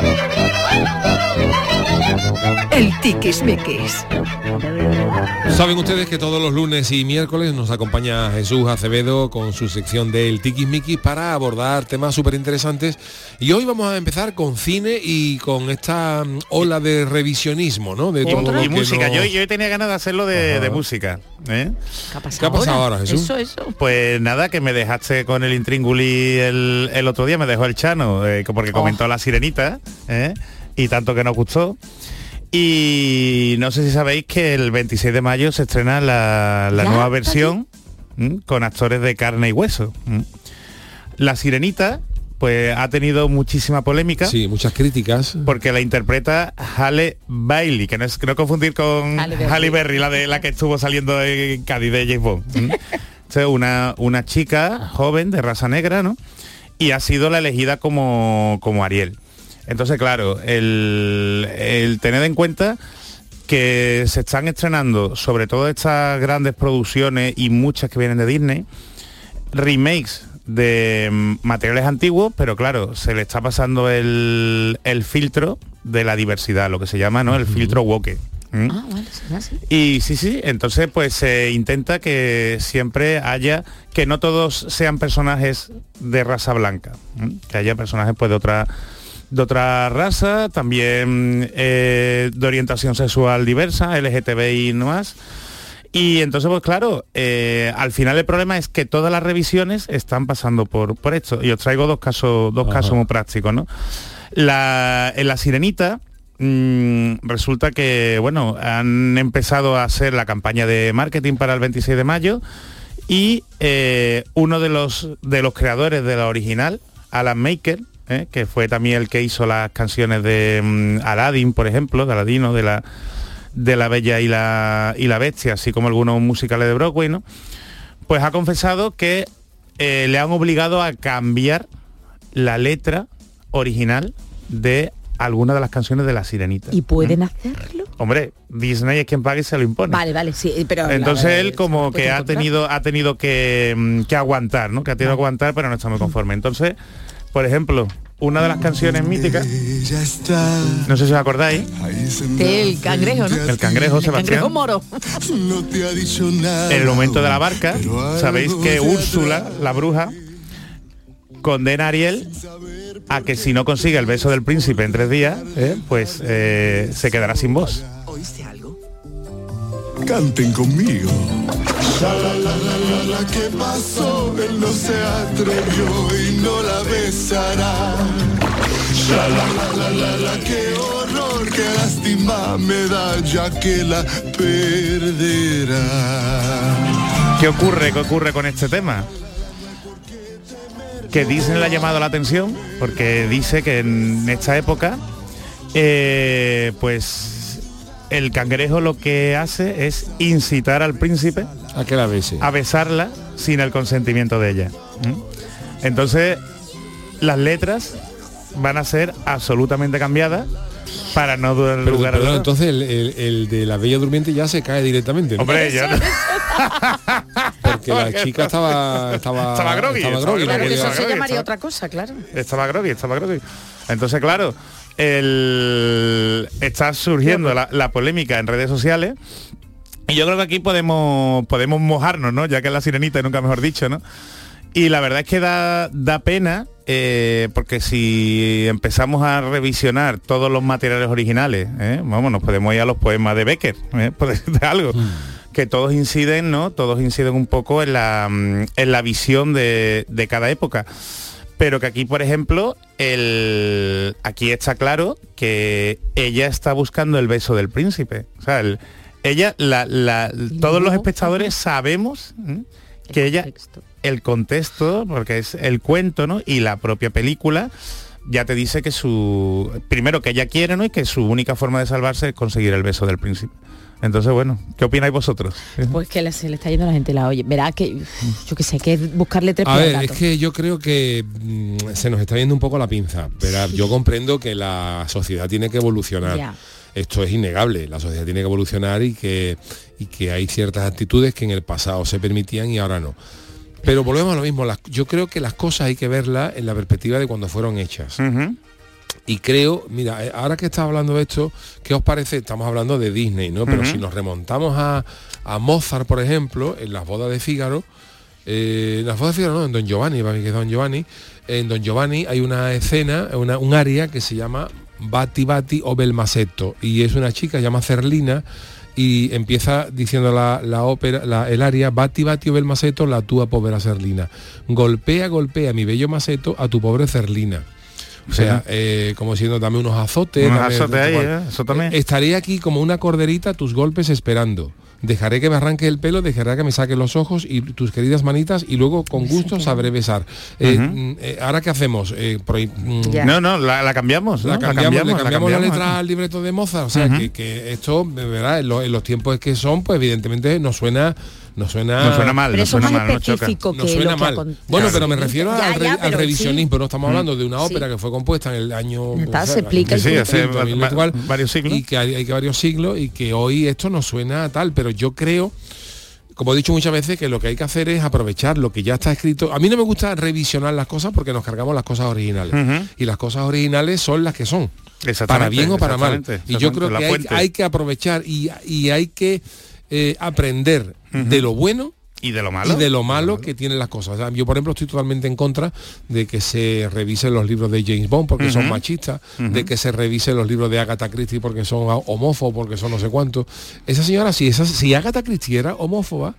D: El tiquismiquis.
A: Saben ustedes que todos los lunes y miércoles nos acompaña Jesús Acevedo con su sección del Tiquismiquis para abordar temas súper interesantes. Y hoy vamos a empezar con cine y con esta mm, ola de revisionismo, ¿no? De todo lo
G: y
A: que
G: música. Yo, yo tenía ganas de hacerlo de, música. ¿eh?
F: ¿Qué ha pasado,
A: ¿Qué ha pasado ahora, Jesús?
F: Eso, eso.
G: Pues nada, que me dejaste con el intrínguli el, el otro día, me dejó el Chano, eh, porque comentó la sirenita, ¿eh? y tanto que nos gustó. Y no sé si sabéis que el 26 de mayo se estrena la, la nueva versión ¿m? con actores de carne y hueso. ¿m? La sirenita, pues ha tenido muchísima polémica.
A: Sí, muchas críticas.
G: Porque la interpreta Halle Bailey, que no es que no confundir con
F: Halle Berry.
G: Halle Berry, la de la que estuvo saliendo en Cádiz de James Bond. ¿m? <laughs> Entonces, una, una chica joven de raza negra, ¿no? Y ha sido la elegida como, como Ariel. Entonces, claro, el, el tener en cuenta que se están estrenando, sobre todo estas grandes producciones y muchas que vienen de Disney, remakes de mm, materiales antiguos, pero claro, se le está pasando el, el filtro de la diversidad, lo que se llama, ¿no? El filtro woke.
F: Ah, será así.
G: Y sí, sí, entonces pues se intenta que siempre haya, que no todos sean personajes de raza blanca, que haya personajes pues de otra de otra raza, también eh, de orientación sexual diversa, LGTBI no más. Y entonces, pues claro, eh, al final el problema es que todas las revisiones están pasando por, por esto. Y os traigo dos casos, dos
A: Ajá.
G: casos muy prácticos, ¿no? La, en la sirenita mm, resulta que, bueno, han empezado a hacer la campaña de marketing para el 26 de mayo y eh, uno de los, de los creadores de la original, Alan Maker, ¿eh? que fue también el que hizo las canciones de mm, Aladdin, por ejemplo, de Aladino, de la de la Bella y la, y la Bestia, así como algunos musicales de Broadway, ¿no? Pues ha confesado que eh, le han obligado a cambiar la letra original de algunas de las canciones de La Sirenita.
F: ¿Y pueden hacerlo?
G: Hombre, Disney es quien paga y se lo impone.
F: Vale, vale, sí, pero...
G: Entonces él como que ha
F: encontrar.
G: tenido ha tenido que, mm, que aguantar, ¿no? Que ha tenido que aguantar, pero no está muy conforme. Entonces, por ejemplo, una de las canciones míticas, no sé si os acordáis,
F: El cangrejo, ¿no?
G: El cangrejo,
F: El
G: Sebastián.
F: cangrejo moro.
G: en el momento de la barca, sabéis que Úrsula, la bruja, condena a Ariel a que si no consigue el beso del príncipe en tres días, ¿eh? pues eh, se quedará sin voz.
P: Canten conmigo. Shalalala, ¿qué pasó? Él no se atrevió y no la besará. Shalalala, qué horror, qué lástima me da ya que la perderá.
G: ¿Qué ocurre? ¿Qué ocurre con este tema? Que Disney le ha llamado la atención porque dice que en esta época, eh, pues el cangrejo lo que hace es incitar al príncipe
A: a que la bese,
G: a besarla sin el consentimiento de ella. Entonces, las letras van a ser absolutamente cambiadas para no dar
A: Pero,
G: lugar a
A: entonces el, el- el de la Bella Durmiente ya se cae directamente. ¿no?
G: Hombre, ya no- <laughs>
A: Porque la chica estaba estaba
G: Estaba groggy,
A: estaba
G: estaba
A: groggy,
F: Eso se llamaría
G: estaba-
F: otra cosa, claro.
G: Estaba groggy, estaba groggy. Entonces, claro, el, está surgiendo la, la polémica en redes sociales Y yo creo que aquí podemos, podemos mojarnos, ¿no? Ya que es la sirenita, nunca mejor dicho, ¿no? Y la verdad es que da, da pena, eh, porque si empezamos a revisionar todos los materiales originales, ¿eh? vamos, nos podemos ir a los poemas de Becker, ¿eh? <laughs> por decirte algo. que todos inciden, ¿no? Todos inciden un poco en la, mm, en la visión de, de cada época. Pero que aquí, por ejemplo, el, aquí está claro que ella está buscando el beso del príncipe. O sea, el- ella, la, la- todos los espectadores sabemos que ella, el contexto, porque es el cuento, ¿no? Y la propia película ya te dice que su primero que ella quiere, ¿no? Y que su única forma de salvarse es conseguir el beso del príncipe. Entonces, bueno, ¿qué opináis vosotros?
F: Pues que se le está yendo a la gente la oye. Verá que, yo qué sé, hay que buscarle tres
A: A
F: al
A: ver,
F: gato.
A: es que yo creo que mm, se nos está yendo un poco la pinza. Verá, yo comprendo que la sociedad tiene que evolucionar.
F: Ya.
A: Esto es innegable. La sociedad tiene que evolucionar y que, y que hay ciertas actitudes que en el pasado se permitían y ahora no. Pero volvemos a lo mismo. las- yo creo que las cosas hay que verlas en la perspectiva de cuando fueron hechas. Y creo, mira, eh, ahora que estás hablando de esto, ¿qué os parece? Estamos hablando de Disney, ¿no? Pero si nos remontamos a, a Mozart, por ejemplo, en las bodas de Fígaro, eh, en las bodas de Fígaro no, en Don Giovanni, para mí que es Don Giovanni, en Don Giovanni hay una escena, una, un área que se llama Bati Bati o Belmasetto, y es una chica, se llama Cerlina, y empieza diciendo la, la ópera, la- el área, Bati Bati o Belmasetto, la tua povera Cerlina. Golpea, golpea mi bello maceto a tu pobre Cerlina. O sea, eh, como diciendo, dame unos azotes.
G: Unos
A: dame-
G: azotes ahí,
A: cual.
G: ¿eh? Eso también.
A: Eh, Estaré aquí como una corderita, tus golpes esperando. Dejaré que me arranque el pelo, dejaré que me saque los ojos y tus queridas manitas y luego con gusto sabré besar. Eh, mm, eh, Ahora qué hacemos? Eh, por ahí, mm,
G: No, no, la, la cambiamos, ¿no?
A: la cambiamos, le
G: la
A: cambiamos la,
G: cambiamos.
A: letra al libreto de Mozart. O sea, que, que esto, verdad, en, lo- en los tiempos que son, pues evidentemente nos suena... Nos suena,
G: No suena mal,
F: Pero no suena es más mal, no choca.
A: No suena mal. Bueno,
F: Claro.
A: pero me refiero
F: Ya,
A: al, re- revisionismo.
F: sí.
A: No estamos hablando de una
F: Sí.
A: ópera que fue compuesta en el año...
F: Está,
A: o sea,
F: se explica y
A: sí, hace
G: va- varios siglos.
A: Y que hay, hay que varios siglos y que hoy esto nos suena tal, pero yo creo como he dicho muchas veces, que lo que hay que hacer es aprovechar lo que ya está escrito. A mí no me gusta revisionar las cosas porque nos cargamos las cosas originales. Y las cosas originales son las que son.
G: Exactamente,
A: Para bien o para mal. Y yo creo que hay que aprovechar y, y hay que eh, aprender de lo bueno
G: y de lo malo
A: y de lo malo que tienen las cosas. O sea, yo por ejemplo estoy totalmente en contra de que se revisen los libros de James Bond porque son machistas, de que se revisen los libros de Agatha Christie porque son homófobos, porque son no sé cuántos. Esa señora, si esa, si Agatha Christie era homófoba,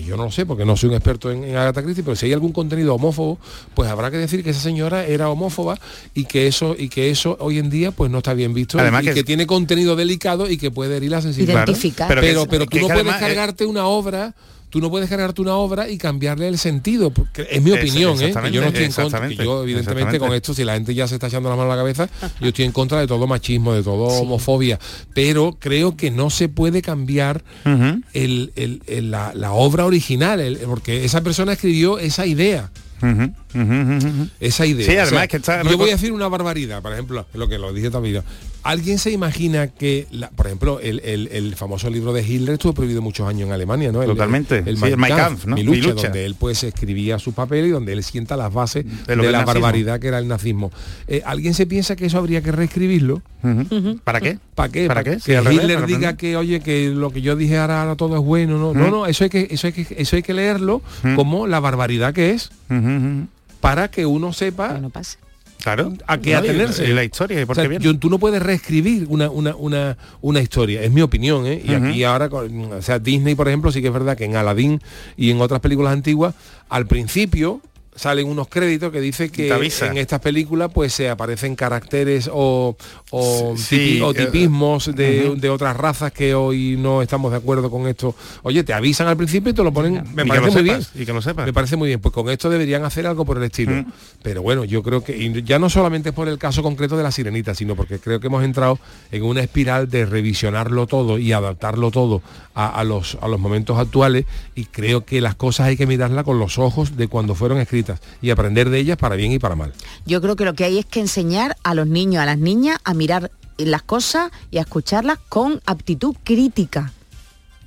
A: que yo no lo sé porque no soy un experto en, en Agatha Christie, pero si hay algún contenido homófobo, pues habrá que decir que esa señora era homófoba y que eso y que eso hoy en día pues no está bien visto
G: Además
A: y
G: que-
A: que, tiene contenido delicado y que puede herir la sensibilidad.
F: Identificar.
A: Pero,
G: Pero
A: tú
G: que
A: no
G: que
A: puedes
G: además, eh,
A: cargarte una obra tú no puedes cargarte una obra y cambiarle el sentido, porque es mi opinión, ¿eh? que yo no estoy en contra, que yo evidentemente con esto, si la gente ya se está echando la mano a la cabeza, yo estoy en contra de todo machismo, de todo homofobia, pero creo que no se puede cambiar el- el- el- la, la obra original, porque esa persona escribió esa idea. Esa idea.
G: Sí,
A: O
G: además
A: sea,
G: que está-
A: yo voy a decir una barbaridad, por ejemplo, lo que lo dije también. ¿Alguien se imagina que, la- por ejemplo, el, el- el famoso libro de Hitler estuvo prohibido muchos años en Alemania, ¿no? El-
G: Totalmente.
A: El,
G: Sí, el Mein Kampf, ¿no?
A: Mi
G: Mi
A: lucha, donde él pues escribía su papel y donde él sienta las bases de,
G: lo que es
A: la barbaridad que era el nazismo. Eh, ¿Alguien se piensa que eso habría que reescribirlo?
G: ¿Para qué?
A: ¿Para qué?
G: ¿Para qué?
A: Que
G: Sí, al revés,
A: Hitler diga que, oye, que lo que yo dije ahora, ahora todo es bueno. No, no,
G: Mm.
A: no, eso hay que, eso hay que, eso hay que leerlo
G: Mm.
A: como la barbaridad que es para que uno sepa
F: no pase.
G: Claro.
A: a qué
G: No,
A: atenerse.
G: y la historia, y por
A: O sea,
G: qué viene.
A: yo- tú no puedes reescribir una, una, una, una historia, es mi opinión, ¿eh? Y aquí ahora, con- o sea, Disney, por ejemplo, sí que es verdad que en Aladdin y en otras películas antiguas, al principio salen unos créditos que dice que en estas películas pues se aparecen caracteres o, o,
G: Sí,
A: tipi- o
G: eh,
A: tipismos de, de otras razas que hoy no estamos de acuerdo con esto. Oye, te avisan al principio y te lo ponen, me parece muy
G: sepas,
A: bien.
G: Y que lo sepas.
A: Me parece muy bien, pues con esto deberían hacer algo por el estilo.
G: Mm.
A: Pero bueno, yo creo que ya no solamente por el caso concreto de la sirenita, sino porque creo que hemos entrado en una espiral de revisionarlo todo y adaptarlo todo a, a los, a los momentos actuales y creo que las cosas hay que mirarlas con los ojos de cuando fueron escritas y aprender de ellas para bien y para mal.
F: Yo creo que lo que hay es que enseñar a los niños, a las niñas, a mirar las cosas y a escucharlas con aptitud crítica.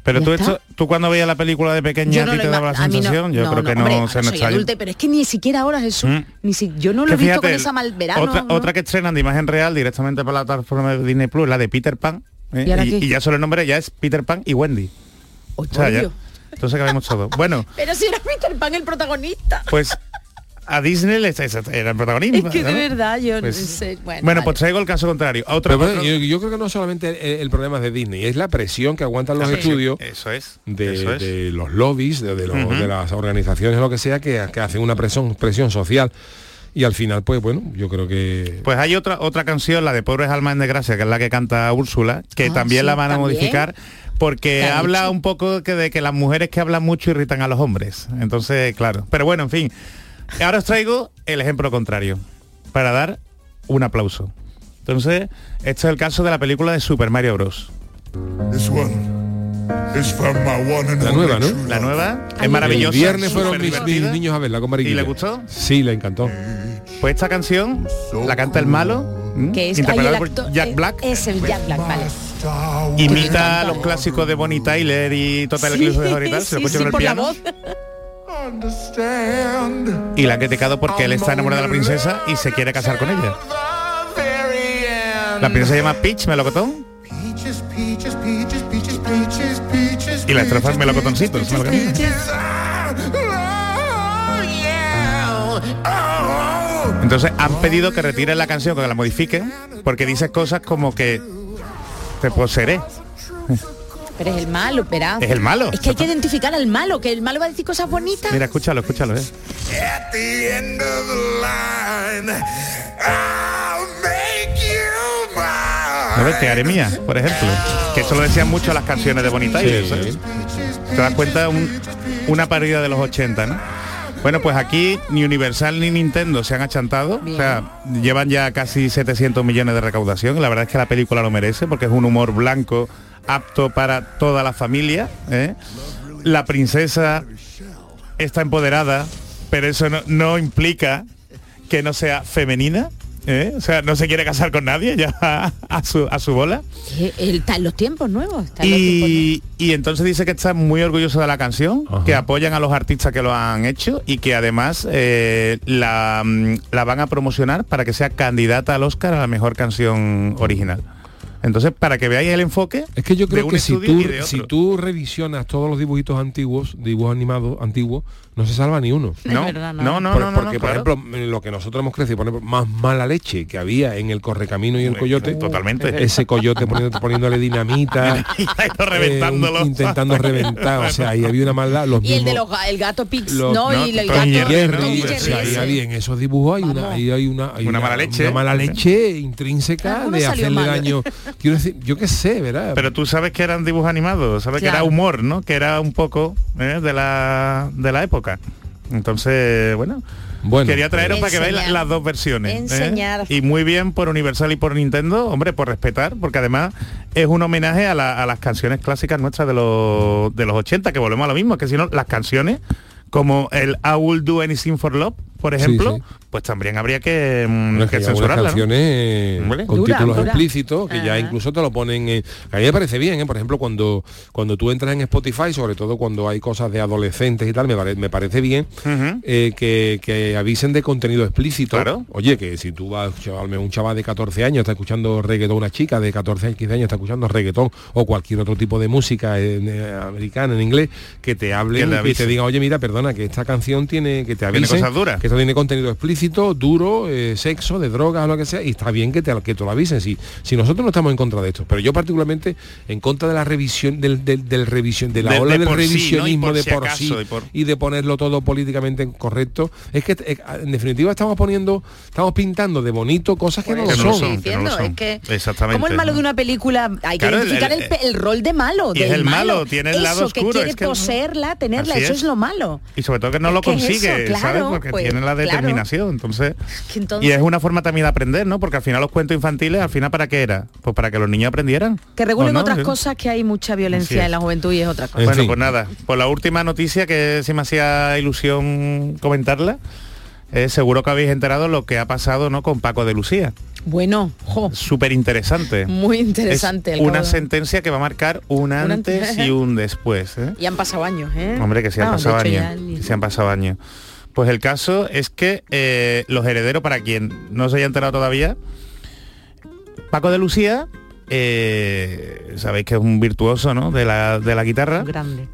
G: Pero tú, esto, tú cuando veías la película de pequeña
F: Yo
G: a
F: no
G: ti
F: lo
G: te daba la
F: a no-
G: sensación, yo
F: no,
G: creo que no,
F: hombre,
G: se nos
F: soy
G: está
F: adulta, pero es que ni siquiera ahora Jesús,
G: Mm.
F: ni si, yo no lo
G: Que
F: he visto
G: fíjate,
F: con esa mal verano.
G: Otra,
F: ¿no?
G: otra que estrenan de imagen real directamente para la plataforma de Disney Plus, la de Peter Pan. ¿eh?
F: ¿Y
G: ya solo el nombre ya es Peter Pan y Wendy. O sea, ya. Entonces cabemos todo. Bueno, <laughs>
F: Pero si era Peter Pan el protagonista.
G: pues a Disney le era el protagonista.
F: Es que de verdad yo
G: Pues-
F: no sé. Bueno,
G: Bueno,
F: vale.
G: pues traigo el caso contrario. Otro,
A: Pero bueno,
G: otro-
A: yo, yo creo que no solamente el, el problema es de Disney, es la presión que aguantan los
G: Sí,
A: estudios
G: Eso es.
A: de,
G: eso es.
A: de los lobbies, de, de los-
G: Ujú.
A: de las organizaciones, lo que sea, que, que hacen una presión, presión social. Y al final, pues bueno, yo creo que...
G: Pues hay otra otra canción, la de Pobres Almas en Desgracia, que es la que canta Úrsula, que
F: Ah,
G: también
F: sí,
G: la van a
F: también.
G: modificar porque
F: ¿Qué ha
G: habla
F: dicho?
G: un poco que de que las mujeres que hablan mucho irritan a los hombres. Entonces, claro. Pero bueno, en fin. Ahora os traigo el ejemplo contrario, para dar un aplauso. Entonces, este es el caso de la película de Super Mario Bros.
P: This one is from my one and
A: La nueva, ¿no?
G: La nueva es maravillosa.
A: El viernes fueron mis, niños a verla con Mariquilla.
G: ¿Y le gustó?
A: Sí, le encantó.
G: Pues esta canción la canta el malo,
F: que es
G: interpretado
F: el
G: por Jack
F: eh,
G: Black.
F: Es el Jack Black, vale.
G: Imita los clásicos de Bonnie Tyler y Total
F: Sí,
G: Eclipse de tal, se lo
F: sí,
G: escucha
F: sí,
G: con el
F: por la
G: piano. <laughs> Y la han criticado porque él está enamorado de la princesa y se quiere casar con ella. La princesa se llama Peach Melocotón y la estrofa es Melocotoncito.
P: Ah, oh. Oh.
G: Entonces han pedido que retiren la canción, que la modifiquen, porque dice cosas como que te poseeré.
F: Pero es el malo, verás.
G: Es el malo.
F: Es que hay que identificar al malo, que el malo va a decir cosas bonitas.
G: Mira, escúchalo, escúchalo, eh.
P: At the end of the line, I'll make you mine.
G: ¿No ves? Te haré mía, por ejemplo. Que eso lo decían mucho las canciones de Tyler,
A: Sí.
G: ¿sabes? Te das cuenta un- una parodia de los 80, ¿no? Bueno, pues aquí ni Universal ni Nintendo se han achantado. O sea, llevan ya casi 700 millones de recaudación. La verdad es que la película lo merece porque es un humor blanco apto para toda la familia. ¿eh? La princesa está empoderada, pero eso no, no implica que no sea femenina. ¿eh? O sea, no se quiere casar con nadie ya <laughs> a su, a su bola.
F: Eh, él Está en los tiempos nuevos. está en los tiempos
G: Y, y entonces dice que está muy orgulloso de la canción,
A: Ajá.
G: que apoyan a los artistas que lo han hecho y que además eh, la, mm, la van a promocionar para que sea candidata al Oscar a la mejor canción original. Entonces, para que veáis el enfoque
A: Es que yo creo que si tú, si tú revisionas todos los dibujitos antiguos, dibujos animados antiguos, no se salva ni uno.
G: no,
F: verdad, no.
G: no, no,
A: Por-
G: no, no,
A: porque,
G: no,
A: por
G: claro.
A: ejemplo, lo que nosotros hemos crecido, por ejemplo, más mala leche que había en el Correcamino y el
G: Hombre,
A: Coyote.
G: totalmente. <laughs>
A: Ese coyote poniendo- poniéndole dinamita. <laughs> Eh,
G: reventándolo.
A: un- intentando reventar. O sea, ahí había una maldad. Los
F: Y el de
A: mismos-
F: los el gato Pix, ¿no?
G: no,
F: y el gato
A: Jerry, o sea, ahí había en esos dibujos hay una, ahí hay una, hay
G: Una mala leche.
A: una mala leche intrínseca de hacerle
F: mal.
A: daño. Quiero decir, yo qué sé, ¿verdad?
G: Pero tú sabes que eran dibujos animados, sabes que
F: Claro.
G: era humor, ¿no? Que era un poco ¿eh? de, la, de la época. Entonces, bueno,
A: bueno,
G: quería traeros
F: pues-
G: para que veáis las dos versiones. ¿eh?
F: Enseñar.
G: Y muy bien por Universal y por Nintendo, hombre, por respetar, porque además es un homenaje a, la- a las canciones clásicas nuestras de los, de los 80, que volvemos a lo mismo, que si no, las canciones como el I Will Do Anything for Love, por ejemplo,
A: sí.
G: pues también habría que, mm,
A: Bueno, es
G: que
A: que.
G: ¿no?
A: canciones eh, con
F: Dura,
A: títulos
F: dura.
A: explícitos que ya
F: Ajá.
A: incluso te lo ponen en- a mí me parece bien ¿eh? por ejemplo cuando cuando tú entras en Spotify sobre todo cuando hay cosas de adolescentes y tal me, pare- me parece bien eh, que, que avisen de contenido explícito
G: Claro.
A: oye que si tú vas chaval, un chaval de 14 años está escuchando reggaetón una chica de 14 años 15 años está escuchando reggaetón o cualquier otro tipo de música en, eh, americana en inglés que te
G: Que
A: hablen
G: le
A: y te digan oye mira perdona que esta canción tiene que te
G: Tiene
A: avisen
G: cosas duras.
A: que esto tiene contenido explícito, duro, eh, sexo, de drogas o lo que sea, y está bien que te, que te lo avisen. Si, si nosotros no estamos en contra de esto, pero yo particularmente en contra de la revisión, del, del, del revisión, de la
G: De-
A: ola
G: de
A: del revisionismo
G: por
A: de
G: si
A: por
G: acaso,
A: sí
G: y por-
A: y de ponerlo todo políticamente correcto, es que eh, en definitiva estamos poniendo, estamos pintando de bonito cosas que no
G: Que
A: son.
G: son, que no lo son.
F: es que
G: Exactamente.
F: como el malo de una película hay que
G: Claro,
F: identificar el,
G: el-
F: pe- el rol de malo
G: y es el malo, tiene el
F: eso
G: lado oscuro,
F: que quiere
G: es que-
F: poseerla tenerla
G: Así
F: eso
G: es.
F: es. lo malo
G: y sobre todo que no
F: Es
G: lo
F: es
G: consigue,
F: eso,
G: ¿sabes?
F: claro,
G: Porque
F: pues,
G: tiene la
F: claro.
G: determinación, entonces, y es una forma también de aprender, ¿no? Porque al final los cuentos infantiles, al final para qué era? Pues para que los niños aprendieran.
F: que regulen otras
G: Sí.
F: cosas que hay mucha violencia en la juventud y es otra cosa
A: En
G: bueno,
A: fin.
G: pues nada, pues la última noticia que sí me hacía ilusión comentarla, es seguro que habéis enterado lo que ha pasado, ¿no? Con Paco de Lucía.
F: bueno jo,
G: Súper interesante.
F: muy interesante
G: Es
F: el
G: una sentencia que va a marcar un
F: Un
G: antes y un después. ¿eh?
F: y han pasado años ¿eh?
G: Hombre, que se han
F: Ah, de
G: pasado
F: ya
G: años. que se han pasado años. Pues el caso es que eh, los herederos, para quien no se haya enterado todavía, Paco de Lucía eh, sabéis que es un virtuoso, ¿no? De la, de la guitarra.
F: Grande.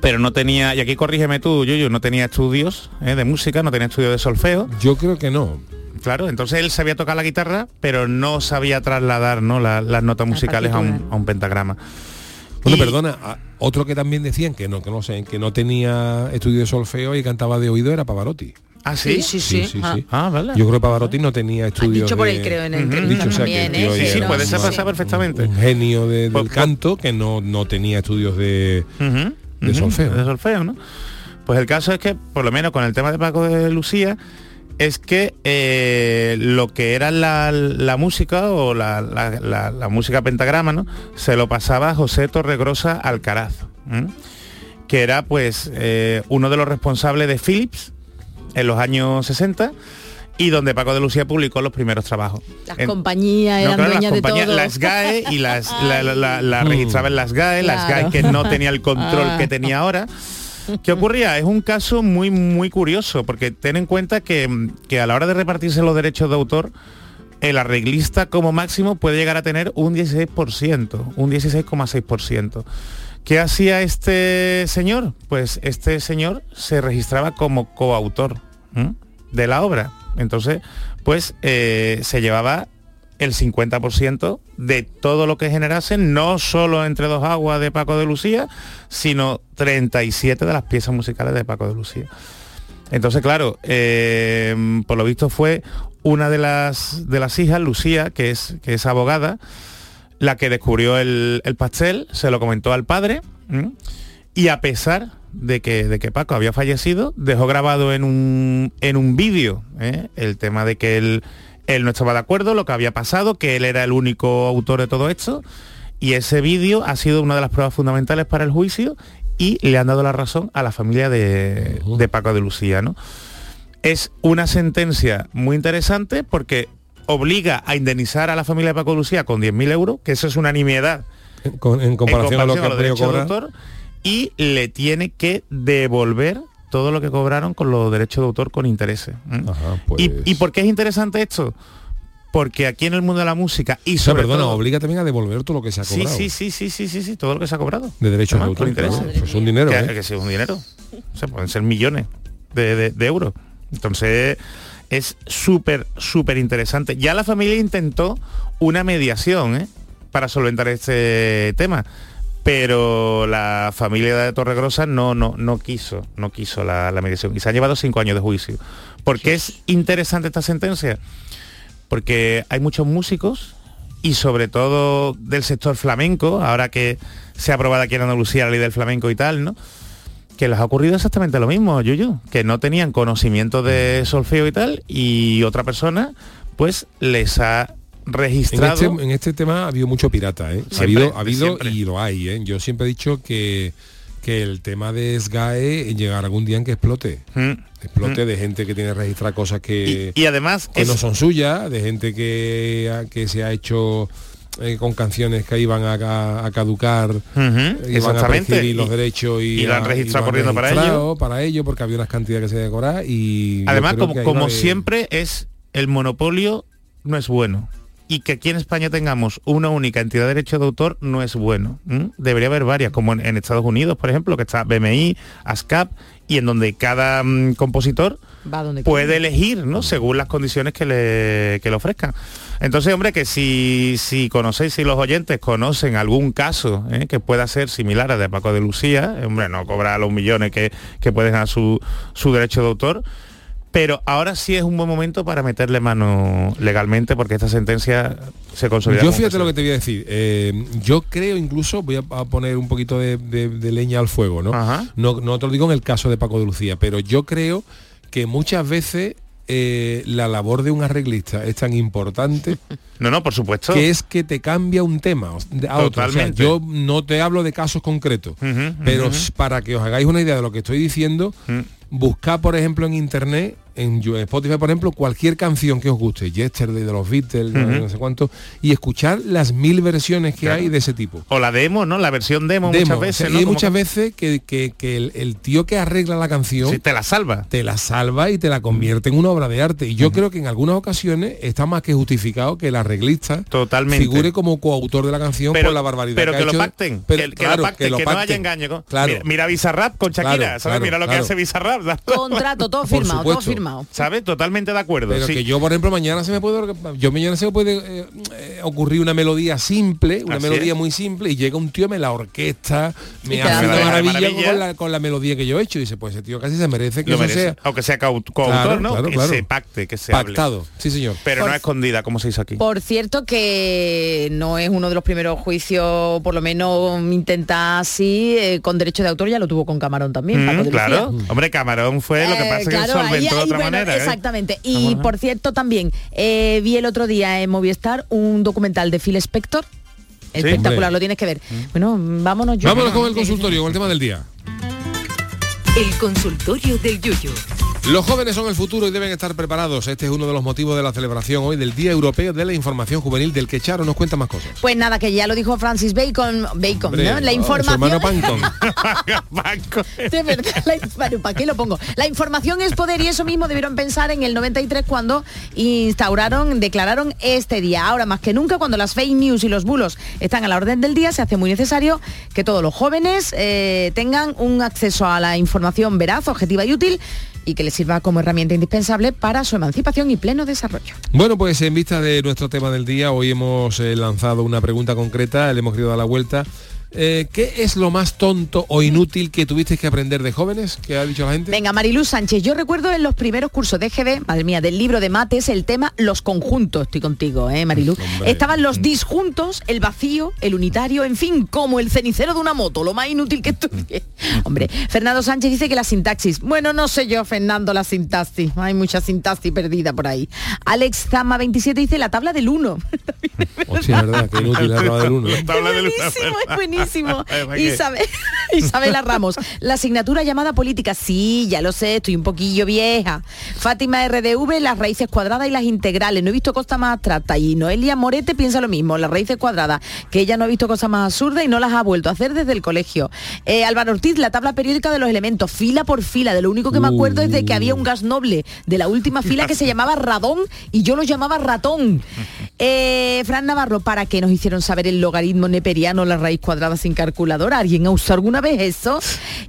G: Pero no tenía, y aquí corrígeme tú, yo no tenía estudios ¿eh? de música, no tenía estudios de solfeo.
A: Yo creo que no.
G: Claro, entonces él sabía tocar la guitarra, pero no sabía trasladar ¿no? La- las notas musicales a un, a un pentagrama.
A: Bueno,
G: Y-
A: perdona, a- otro que también decían que no, que no sé, que no tenía estudio de solfeo y cantaba de oído era Pavarotti.
G: ¿Ah, sí?
F: Sí, sí, sí. Ah.
G: Ah, vale.
A: Yo creo que Pavarotti no tenía estudios
F: dicho por
A: de-
F: él, creo, en
A: Ujú.
F: entrevistas
A: Dicho, o sea, que
F: también,
A: el tío
F: ¿eh?
G: Sí, sí, puede ser pasar perfectamente.
A: un genio de-
G: Pues-
A: del canto que no, no tenía estudios de, de solfeo.
G: De solfeo, ¿no? Pues el caso es que, por lo menos con el tema de Paco de Lucía, es que eh, lo que era la, la música o la, la- música pentagrama, ¿no? Se lo pasaba a José Torregrosa Alcaraz, ¿m? que era pues eh, uno de los responsables de Philips en los años 60 y donde Paco de Lucía publicó los primeros trabajos.
F: Las
G: En-
F: compañías
G: no,
F: eran
G: claro,
F: dueñas
G: las
F: de
G: compañías,
F: todo.
G: las GAE y las la, la- la- la <laughs> registraba en las GAE, las
F: Claro.
G: GAE que no tenía el control
F: Ah.
G: que tenía ahora. ¿Qué ocurría? Es un caso muy muy curioso, porque ten en cuenta que, que a la hora de repartirse los derechos de autor, el arreglista como máximo puede llegar a tener un 16%, un 16,6%. ¿Qué hacía este señor? Pues este señor se registraba como coautor de la obra. Entonces, pues eh, se llevaba el 50% de todo lo que generasen, no solo entre dos aguas de Paco de Lucía, sino 37 de las piezas musicales de Paco de Lucía. Entonces, claro, eh, por lo visto fue una de las, de las hijas, Lucía, que es, que es abogada, la que descubrió el, el pastel, se lo comentó al padre, y a pesar de que, de que Paco había fallecido, dejó grabado en un, en un vídeo ¿eh? el tema de que él, él no estaba de acuerdo, lo que había pasado, que él era el único autor de todo esto, y ese vídeo ha sido una de las pruebas fundamentales para el juicio y le han dado la razón a la familia de, de Paco de Lucía. ¿no? Es una sentencia muy interesante porque obliga a indemnizar a la familia de Paco de Lucía con 10.000 euros, que eso es una nimiedad
A: En, en comparación, a lo que han podido cobrar.
G: autor, y le tiene que devolver todo lo que cobraron con los derechos de autor con intereses. ¿m?
A: pues
G: ¿Y, ¿Y por qué es interesante esto? Porque aquí en el mundo de la música y
A: O sea,
G: sobre
A: perdona,
G: todo...
A: obliga también a devolver todo lo que se ha
G: Sí,
A: cobrado.
G: sí, sí, sí, sí, sí, sí, todo lo que se ha cobrado.
A: De derechos de autor.
G: intereses.
A: claro. Pues es un dinero,
G: que,
A: ¿eh?
G: que sí, es un dinero. O sea, pueden ser millones de, de- de euros. Entonces, es súper, súper interesante. Ya la familia intentó una mediación ¿eh? para solventar este tema. Pero la familia de Torregrosa no, no, no quiso, no quiso la, la mediación. Y se han llevado cinco años de juicio. ¿Por qué es interesante esta sentencia? Porque hay muchos músicos y sobre todo del sector flamenco, ahora que se ha aprobado aquí en Andalucía la ley del flamenco y tal, ¿no? Que les ha ocurrido exactamente lo mismo, Yuyu, que no tenían conocimiento de solfeo y tal, y otra persona, pues les ha
A: En
G: registrado.
A: este, en este tema ha habido mucho pirata, ¿eh? ha habido, ha habido
G: siempre.
A: y lo hay, ¿eh? Yo siempre he dicho que, que el tema de SGAE llegará algún día en que explote.
G: Mm.
A: Explote
G: Mm.
A: de gente que tiene registradas cosas que,
G: Y además
A: que
G: es-
A: no son suyas, de gente que, que se ha hecho eh, con canciones que iban a, ca- a caducar,
G: Ujú,
A: iban a prescribir los
G: Y-
A: derechos y,
G: y lo han registrado corriendo para ello.
A: para ello, porque había unas cantidades que se deben cobrar y
G: Además, como, como siempre, es el monopolio no es bueno. Y que aquí en España tengamos una única entidad de derecho de autor no es bueno. Debería haber varias, como en, en Estados Unidos, por ejemplo, que está BMI, ASCAP, y en donde cada mm, compositor
F: Va donde
G: puede elegir, ¿no? Según las condiciones que le, que le ofrezcan. Entonces, hombre, que si, si conocéis, si los oyentes conocen algún caso ¿eh? que pueda ser similar al de Paco de Lucía, hombre, no cobra los millones que, que pueden a su, su derecho de autor, pero ahora sí es un buen momento para meterle mano legalmente porque esta sentencia se consolida.
A: Yo fíjate lo que te voy a decir. eh, yo creo incluso, voy a, a poner un poquito de, de- de leña al fuego, ¿no? ¿no? No te lo digo en el caso de Paco de Lucía, pero yo creo que muchas veces eh, la labor de un arreglista es tan importante. <laughs>
G: No, no, por supuesto.
A: Que es que te cambia un tema a otro. O sea,
G: Totalmente.
A: yo no te hablo de casos concretos, pero para que os hagáis una idea de lo que estoy diciendo, buscad, por ejemplo, en internet, en Spotify, por ejemplo, cualquier canción que os guste, Yesterday de los Beatles, no-
G: Ujú.
A: no sé cuánto, y escuchar las mil versiones que
G: Claro.
A: hay de ese tipo.
G: O la demo, ¿no? La versión demo,
A: Demo,
G: muchas
A: o
G: veces.
A: sea, y
G: ¿no?
A: hay
G: Como
A: muchas veces que, que- que el, el tío que arregla la canción
G: Sí, te la salva.
A: te la salva y te la convierte en una obra de arte. Y yo creo que en algunas ocasiones está más que justificado que el arreglista,
G: Totalmente.
A: figure como coautor de la canción por la barbaridad
G: pero
A: que,
G: que, lo
A: hecho.
G: pacten,
A: Pero,
G: que, que
A: claro,
G: lo pacten, que, no haya engaño.
A: Claro.
G: Mira, mira Bizarrap con Shakira,
A: Claro,
G: ¿sabes?
A: claro,
G: mira lo que hace Bizarrap.
F: Contrato, todo firmado, todo
A: supuesto.
F: Firmado.
G: ¿Sabes? Totalmente de acuerdo.
A: Pero
G: sí.
A: que yo, por ejemplo, mañana se me puede yo mañana se me puede eh, eh, ocurrir una melodía simple, una
G: Así
A: melodía
G: es.
A: muy simple, y llega un tío, me la orquesta, me hace una maravilla,
G: maravilla.
A: Con, la, con la melodía que yo he hecho. Y dice, pues ese tío casi se merece que
G: Lo
A: eso
G: merece.
A: sea
G: Aunque sea coautor,
A: Claro,
G: ¿no?
A: claro,
G: que
A: claro.
G: se pacte, que se hable.
A: pactado. Sí, señor.
G: Pero
F: Por-
G: no escondida, como se hizo aquí.
F: Por cierto que no es uno de los primeros juicios, por lo menos intenta así, eh, con derecho de autor ya lo tuvo con Camarón también.
G: Mm,
F: Paco de Lucía.
G: claro. Hombre, Camarón fue lo que
F: Eh,
G: pasa que solventó
F: ahí,
G: otra
F: bueno,
G: manera. ¿eh?
F: Exactamente. Y por cierto también, eh, vi el otro día en Movistar un documental de Phil Spector. Espectacular,
A: Hombre.
F: lo tienes que ver. Bueno, vámonos yo.
A: Vámonos con el consultorio, con el tema del día.
D: El consultorio del Yuyu.
A: Los jóvenes son el futuro y deben estar preparados. Este es uno de los motivos de la celebración hoy del Día Europeo de la Información Juvenil, del que Charo nos cuenta más cosas.
F: Pues nada, que ya lo dijo Francis Bacon, Bacon,
A: Hombre,
F: ¿no? La
A: oh, su
F: información.
A: hermano <laughs> Pancon.
F: De verdad, la- bueno, ¿para qué lo pongo? La información es poder y eso mismo debieron pensar en el 93 cuando instauraron, declararon este día. Ahora más que nunca, cuando las fake news y los bulos están a la orden del día, se hace muy necesario que todos los jóvenes eh, tengan un acceso a la información veraz, objetiva y útil y que les sirva como herramienta indispensable para su emancipación y pleno desarrollo.
A: Bueno, pues en vista de nuestro tema del día, hoy hemos eh, lanzado una pregunta concreta, le hemos querido dar la vuelta. Eh, ¿Qué es lo más tonto o inútil que tuviste que aprender de jóvenes? ¿Qué ha dicho la gente?
F: Venga, Mariluz Sánchez, yo recuerdo en los primeros cursos de GB, madre mía, del libro de mates, el tema los conjuntos, estoy contigo, ¿eh, Mariluz?
A: Hombre.
F: Estaban los disjuntos, el vacío, el unitario, en fin, como el cenicero de una moto, lo más inútil que estudié. <laughs> Hombre, Fernando Sánchez dice que la sintaxis, bueno, no sé yo, Fernando, la sintaxis, hay mucha sintaxis perdida por ahí. Alex Zama 27 dice la tabla del 1. <laughs>
A: Hostia, es verdad, qué inútil la tabla del uno. ¿eh?
G: Tabla del uno,
F: buenísimo, es
G: ¿verdad?
F: Buenísimo. <laughs> Isabel, <laughs> Isabela Ramos, la asignatura llamada política, sí, ya lo sé, estoy un poquillo vieja. Fátima RDV, las raíces cuadradas y las integrales. No he visto cosa más abstracta. Y Noelia Morete piensa lo mismo, las raíces cuadradas, que ella no ha visto cosa más absurda y no las ha vuelto a hacer desde el colegio. Eh, Álvaro Ortiz, la tabla periódica de los elementos, fila por fila. De lo único que me acuerdo es de que había un gas noble de la última fila que se llamaba radón y yo lo llamaba ratón. <laughs> Eh, Fran Navarro, ¿para qué nos hicieron saber el logaritmo neperiano, la raíz cuadrada sin calculadora? ¿Alguien ha usado alguna vez eso?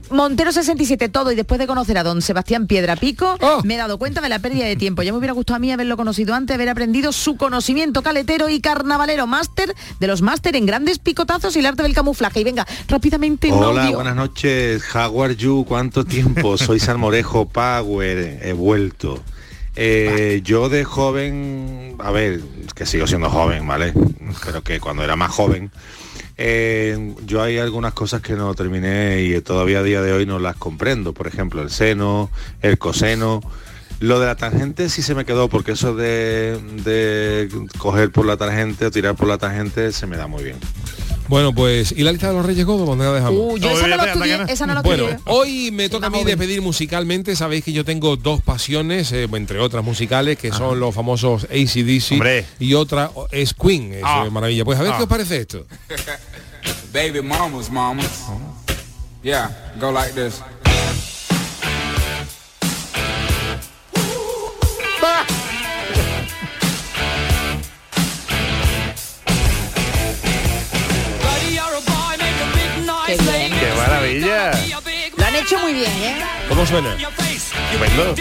F: Montero 67, todo, y después de conocer a don Sebastián Piedra Pico, me he dado cuenta de la pérdida de tiempo. Ya me hubiera gustado a mí haberlo conocido antes, haber aprendido su conocimiento caletero y carnavalero, máster de los máster en grandes picotazos y el arte del camuflaje. Y venga, rápidamente
Q: Hola,
F: audio.
Q: buenas noches. How are you? ¿Cuánto tiempo? Soy Salmorejo Power. He vuelto. Eh, yo de joven, a ver, que sigo siendo joven, ¿vale? Pero que cuando era más joven, eh, yo hay algunas cosas que no terminé y todavía a día de hoy no las comprendo. Por ejemplo, el seno, el coseno. Lo de la tangente sí se me quedó porque eso de, de coger por la tangente o tirar por la tangente se me da muy bien.
A: Bueno, pues, ¿y la lista de los Reyes Godos? ¿Dónde la dejamos?
F: Uh, yo esa no lo estudié, esa no lo
A: Bueno,
F: estudié.
A: hoy me toca a mí despedir musicalmente. Sabéis que yo tengo dos pasiones, eh, entre otras musicales, que son los famosos ACDC
G: Hombre.
A: y otra es Queen. Es
G: Ah.
A: maravilla. Pues a ver
G: Ah.
A: qué os parece esto. <laughs>
R: Baby mamas, mamas. Yeah, go like this.
F: Qué bien.
G: ¡Qué maravilla!
F: Lo han hecho muy bien, ¿eh?
A: ¿Cómo suena?
G: Estupendo.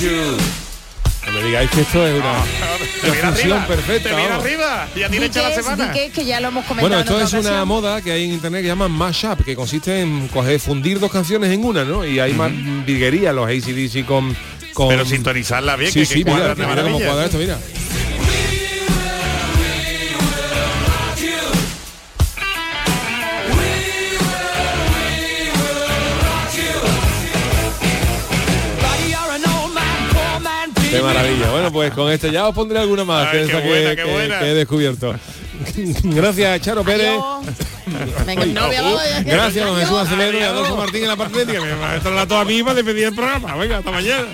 A: No me digáis que esto es una,
G: Te
A: una fusión
G: arriba,
A: perfecta.
G: te viene arriba. Ya tiene hecha la semana.
F: di que es, que ya lo hemos comentado
A: Bueno,
F: en
A: esto
F: otra
A: es una
F: ocasión.
A: moda que hay en internet que llaman mashup, que consiste en coger, fundir dos canciones en una, ¿no? Y hay más virguería, los ACDC con, con...
G: Pero sintonizarla bien,
A: Sí,
G: que,
A: sí,
G: que
A: mira,
G: cuadra de
A: mira cómo cuadra esto, mira. Qué maravilla. Bueno, pues con esto ya os pondré alguna más
G: Ay,
A: que, que-
G: buena, qué
A: que-
G: buena.
A: que he descubierto. <laughs> Gracias, Charo Pérez.
F: Venga, no, voy a- voy a-
A: Gracias, don Jesús y. Adolfo Martín en la parte técnica. Me va a estar la toda mí para despedir el programa. Venga, hasta mañana.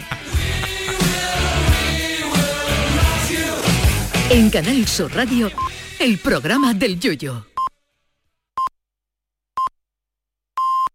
D: En Canal Sur Radio, el programa del Yoyo.